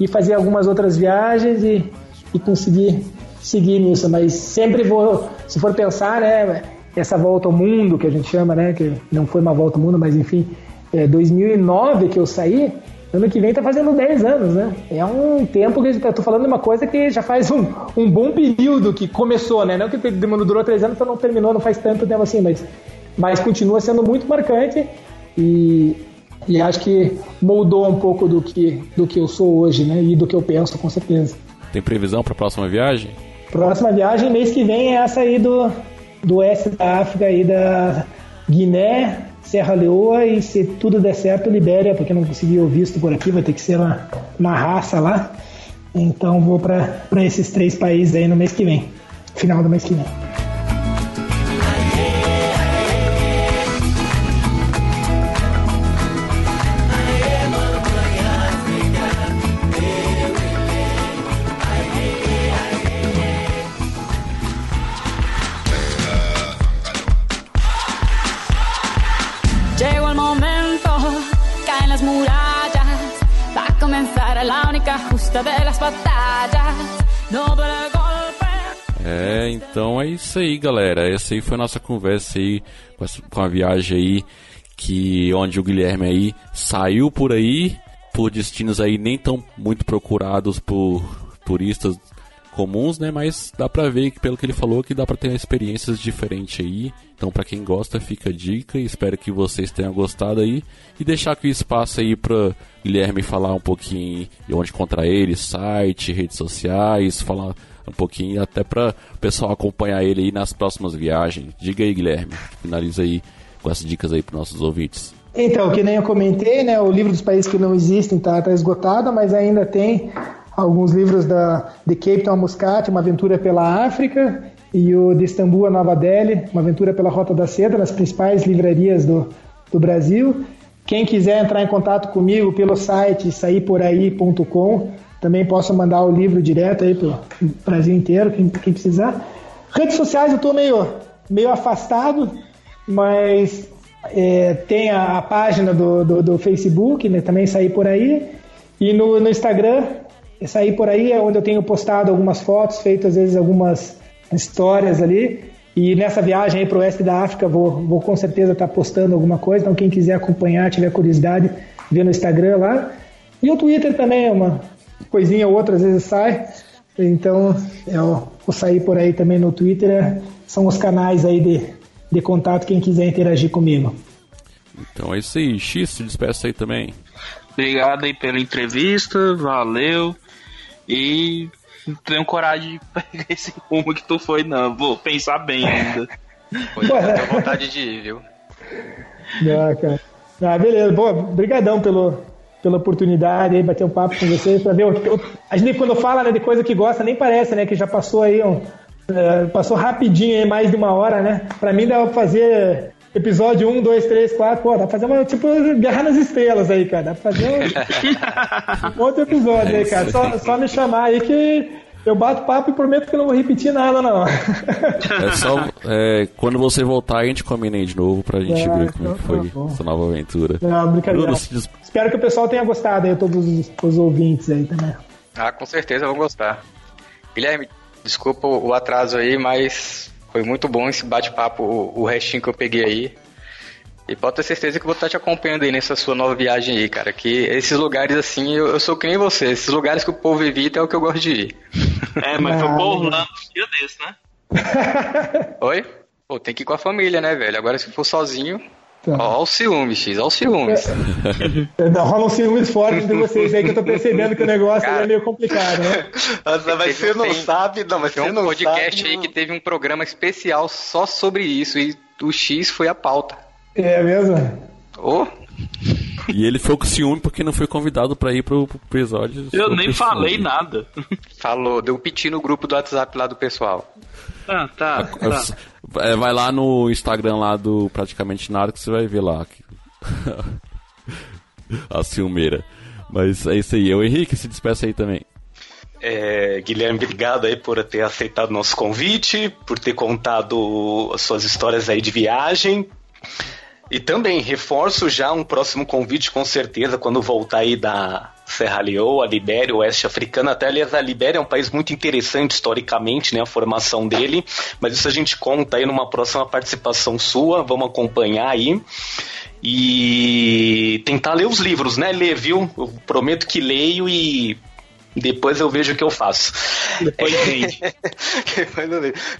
e fazer algumas outras viagens e, e conseguir seguir nisso. Mas sempre vou, se for pensar, né, essa volta ao mundo que a gente chama, né, que não foi uma volta ao mundo, mas enfim, é 2009 que eu saí, Ano que vem tá fazendo 10 anos, né? É um tempo que eu tô falando de uma coisa que já faz um, um bom período que começou, né? Não que durou 3 anos, então não terminou, não faz tanto tempo assim, mas, mas continua sendo muito marcante e, e acho que moldou um pouco do que, do que eu sou hoje, né? E do que eu penso, com certeza. Tem previsão para a próxima viagem? Próxima viagem, mês que vem, é essa aí do, do oeste da África, aí da Guiné, Serra Leoa e se tudo der certo, Libéria, porque não consegui o visto por aqui, vai ter que ser uma, uma raça lá. Então vou para esses três países aí no mês que vem, final do mês que vem. É, então é isso aí, galera. Essa aí foi a nossa conversa aí com a viagem aí que onde o Guilherme aí saiu por aí por destinos aí nem tão muito procurados por turistas comuns, né? Mas dá pra ver que pelo que ele falou que dá pra ter experiências diferentes aí. Então para quem gosta fica a dica espero que vocês tenham gostado aí e deixar aqui o espaço aí para Guilherme falar um pouquinho de onde encontrar ele, site, redes sociais, falar um pouquinho até para o pessoal acompanhar ele aí nas próximas viagens. Diga aí, Guilherme, finaliza aí com essas dicas aí para nossos ouvintes. Então, que nem eu comentei, né, o livro dos países que não existem está tá esgotado, mas ainda tem alguns livros da, de Cape Town Muscat, Uma Aventura pela África, e o de Istambul a Nova Delhi, Uma Aventura pela Rota da Seda, nas principais livrarias do, do Brasil. Quem quiser entrar em contato comigo pelo site sairporaí.com, também posso mandar o livro direto aí pelo Brasil inteiro, quem, quem precisar. Redes sociais eu estou meio, meio afastado, mas é, tem a, a página do, do, do, Facebook, né, também sair por aí. E no, no Instagram, sair por aí é onde eu tenho postado algumas fotos, feito às vezes algumas histórias ali. E nessa viagem aí para o oeste da África, vou, vou com certeza estar tá postando alguma coisa. Então, quem quiser acompanhar, tiver curiosidade, vê no Instagram lá. E o Twitter também é uma coisinha ou outra, às vezes sai. Então, eu vou sair por aí também no Twitter. É, são os canais aí de, de contato, quem quiser interagir comigo. Então é isso aí. X, se despeça aí também. Obrigado aí pela entrevista, valeu. E não tenho coragem de [LAUGHS] pegar esse rumo que tu foi, não. Vou pensar bem ainda. Pois é, tenho vontade de ir, viu? Não, cara. Ah, beleza. Boa, brigadão pelo, pela oportunidade aí, bater um papo com vocês, pra ver. A gente quando fala né, de coisa que gosta, nem parece, né? Que já passou aí um. Uh, passou rapidinho aí, mais de uma hora, né? Pra mim dá pra fazer episódio 1, 2, 3, 4, pô, dá pra fazer uma, tipo, Guerra nas Estrelas aí, cara. Dá pra fazer um, [LAUGHS] outro episódio aí, cara. Só, só me chamar aí que eu bato papo e prometo que não vou repetir nada, não. É só é, quando você voltar, a gente combina aí de novo pra gente é, ver como é que foi tá essa nova aventura. Não, brincadeira. Bruno, Espero que o pessoal tenha gostado aí, todos os, os ouvintes aí também. Ah, com certeza vão gostar. Guilherme, desculpa o atraso aí, mas foi muito bom esse bate-papo, o, o restinho que eu peguei aí. E pode ter certeza que eu vou estar te acompanhando aí nessa sua nova viagem aí, cara. Que esses lugares assim, eu, eu sou que nem você. Esses lugares que o povo evita é o que eu gosto de ir. É, mas foi por Orlando um dia desse, né? Oi? Pô, tem que ir com a família, né, velho? Agora se for sozinho. Ó, o ciúme, X, ó o ciúmes. [LAUGHS] É, rola um ciúmes forte de vocês aí que eu tô percebendo que o negócio Cara, é meio complicado, né? Nossa, mas você não sabe, não, mas você um não podcast sabe, aí não... que teve um programa especial só sobre isso e o X foi a pauta. É mesmo? Oh. E ele foi com ciúme porque não foi convidado para ir pro, pro episódio. Eu nem falei nada. Falou, deu um piti no grupo do WhatsApp lá do pessoal. Ah, tá. tá. É, vai lá no Instagram lá do Praticamente Nada que você vai ver lá. [LAUGHS] a ciumeira. Mas é isso aí. O Henrique se despeça aí também. É, Guilherme, obrigado aí por ter aceitado nosso convite, por ter contado as suas histórias aí de viagem. E também reforço já um próximo convite, com certeza, quando voltar aí da Serra Leoa, Libéria, Oeste Africana. Até, aliás, a Libéria é um país muito interessante historicamente, né, a formação dele. Mas isso a gente conta aí numa próxima participação sua. Vamos acompanhar aí. E tentar ler os livros, né? Ler, viu? Eu prometo que leio e depois eu vejo o que eu faço. Depois [LAUGHS] entende.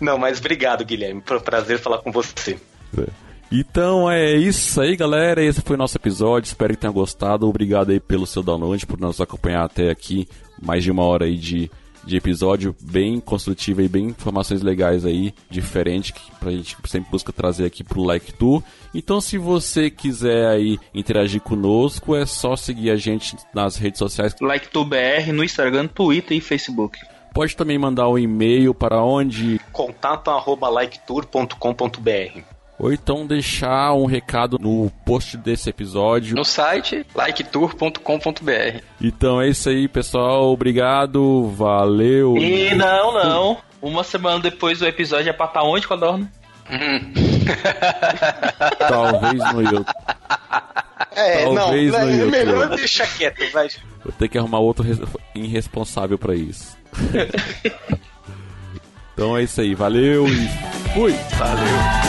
Não, mas obrigado, Guilherme. Foi um prazer falar com você. É. Então é isso aí, galera. Esse foi o nosso episódio. Espero que tenham gostado. Obrigado aí pelo seu download, por nos acompanhar até aqui. Mais de uma hora aí de, de episódio bem construtivo e bem informações legais aí, diferente, que a gente sempre busca trazer aqui pro Like Tu. Então, se você quiser aí interagir conosco, é só seguir a gente nas redes sociais. Like Tu BR no Instagram, Twitter e Facebook. Pode também mandar um e-mail para onde? contato arroba liketour.com.br ou então deixar um recado no post desse episódio. No site liketour.com.br. Então é isso aí, pessoal. Obrigado, valeu. E não, não. Uma semana depois do episódio é pra estar tá onde, Codorna? Hum. [LAUGHS] Talvez no YouTube. É, Talvez não, no é YouTube. melhor deixar quieto, vai. Vou ter que arrumar outro irresponsável para isso. [LAUGHS] então é isso aí, valeu e fui. Valeu.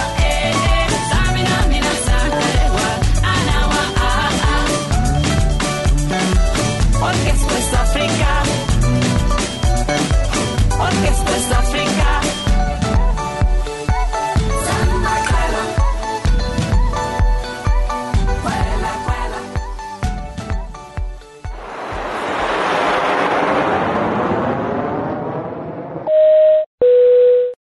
Porque esto está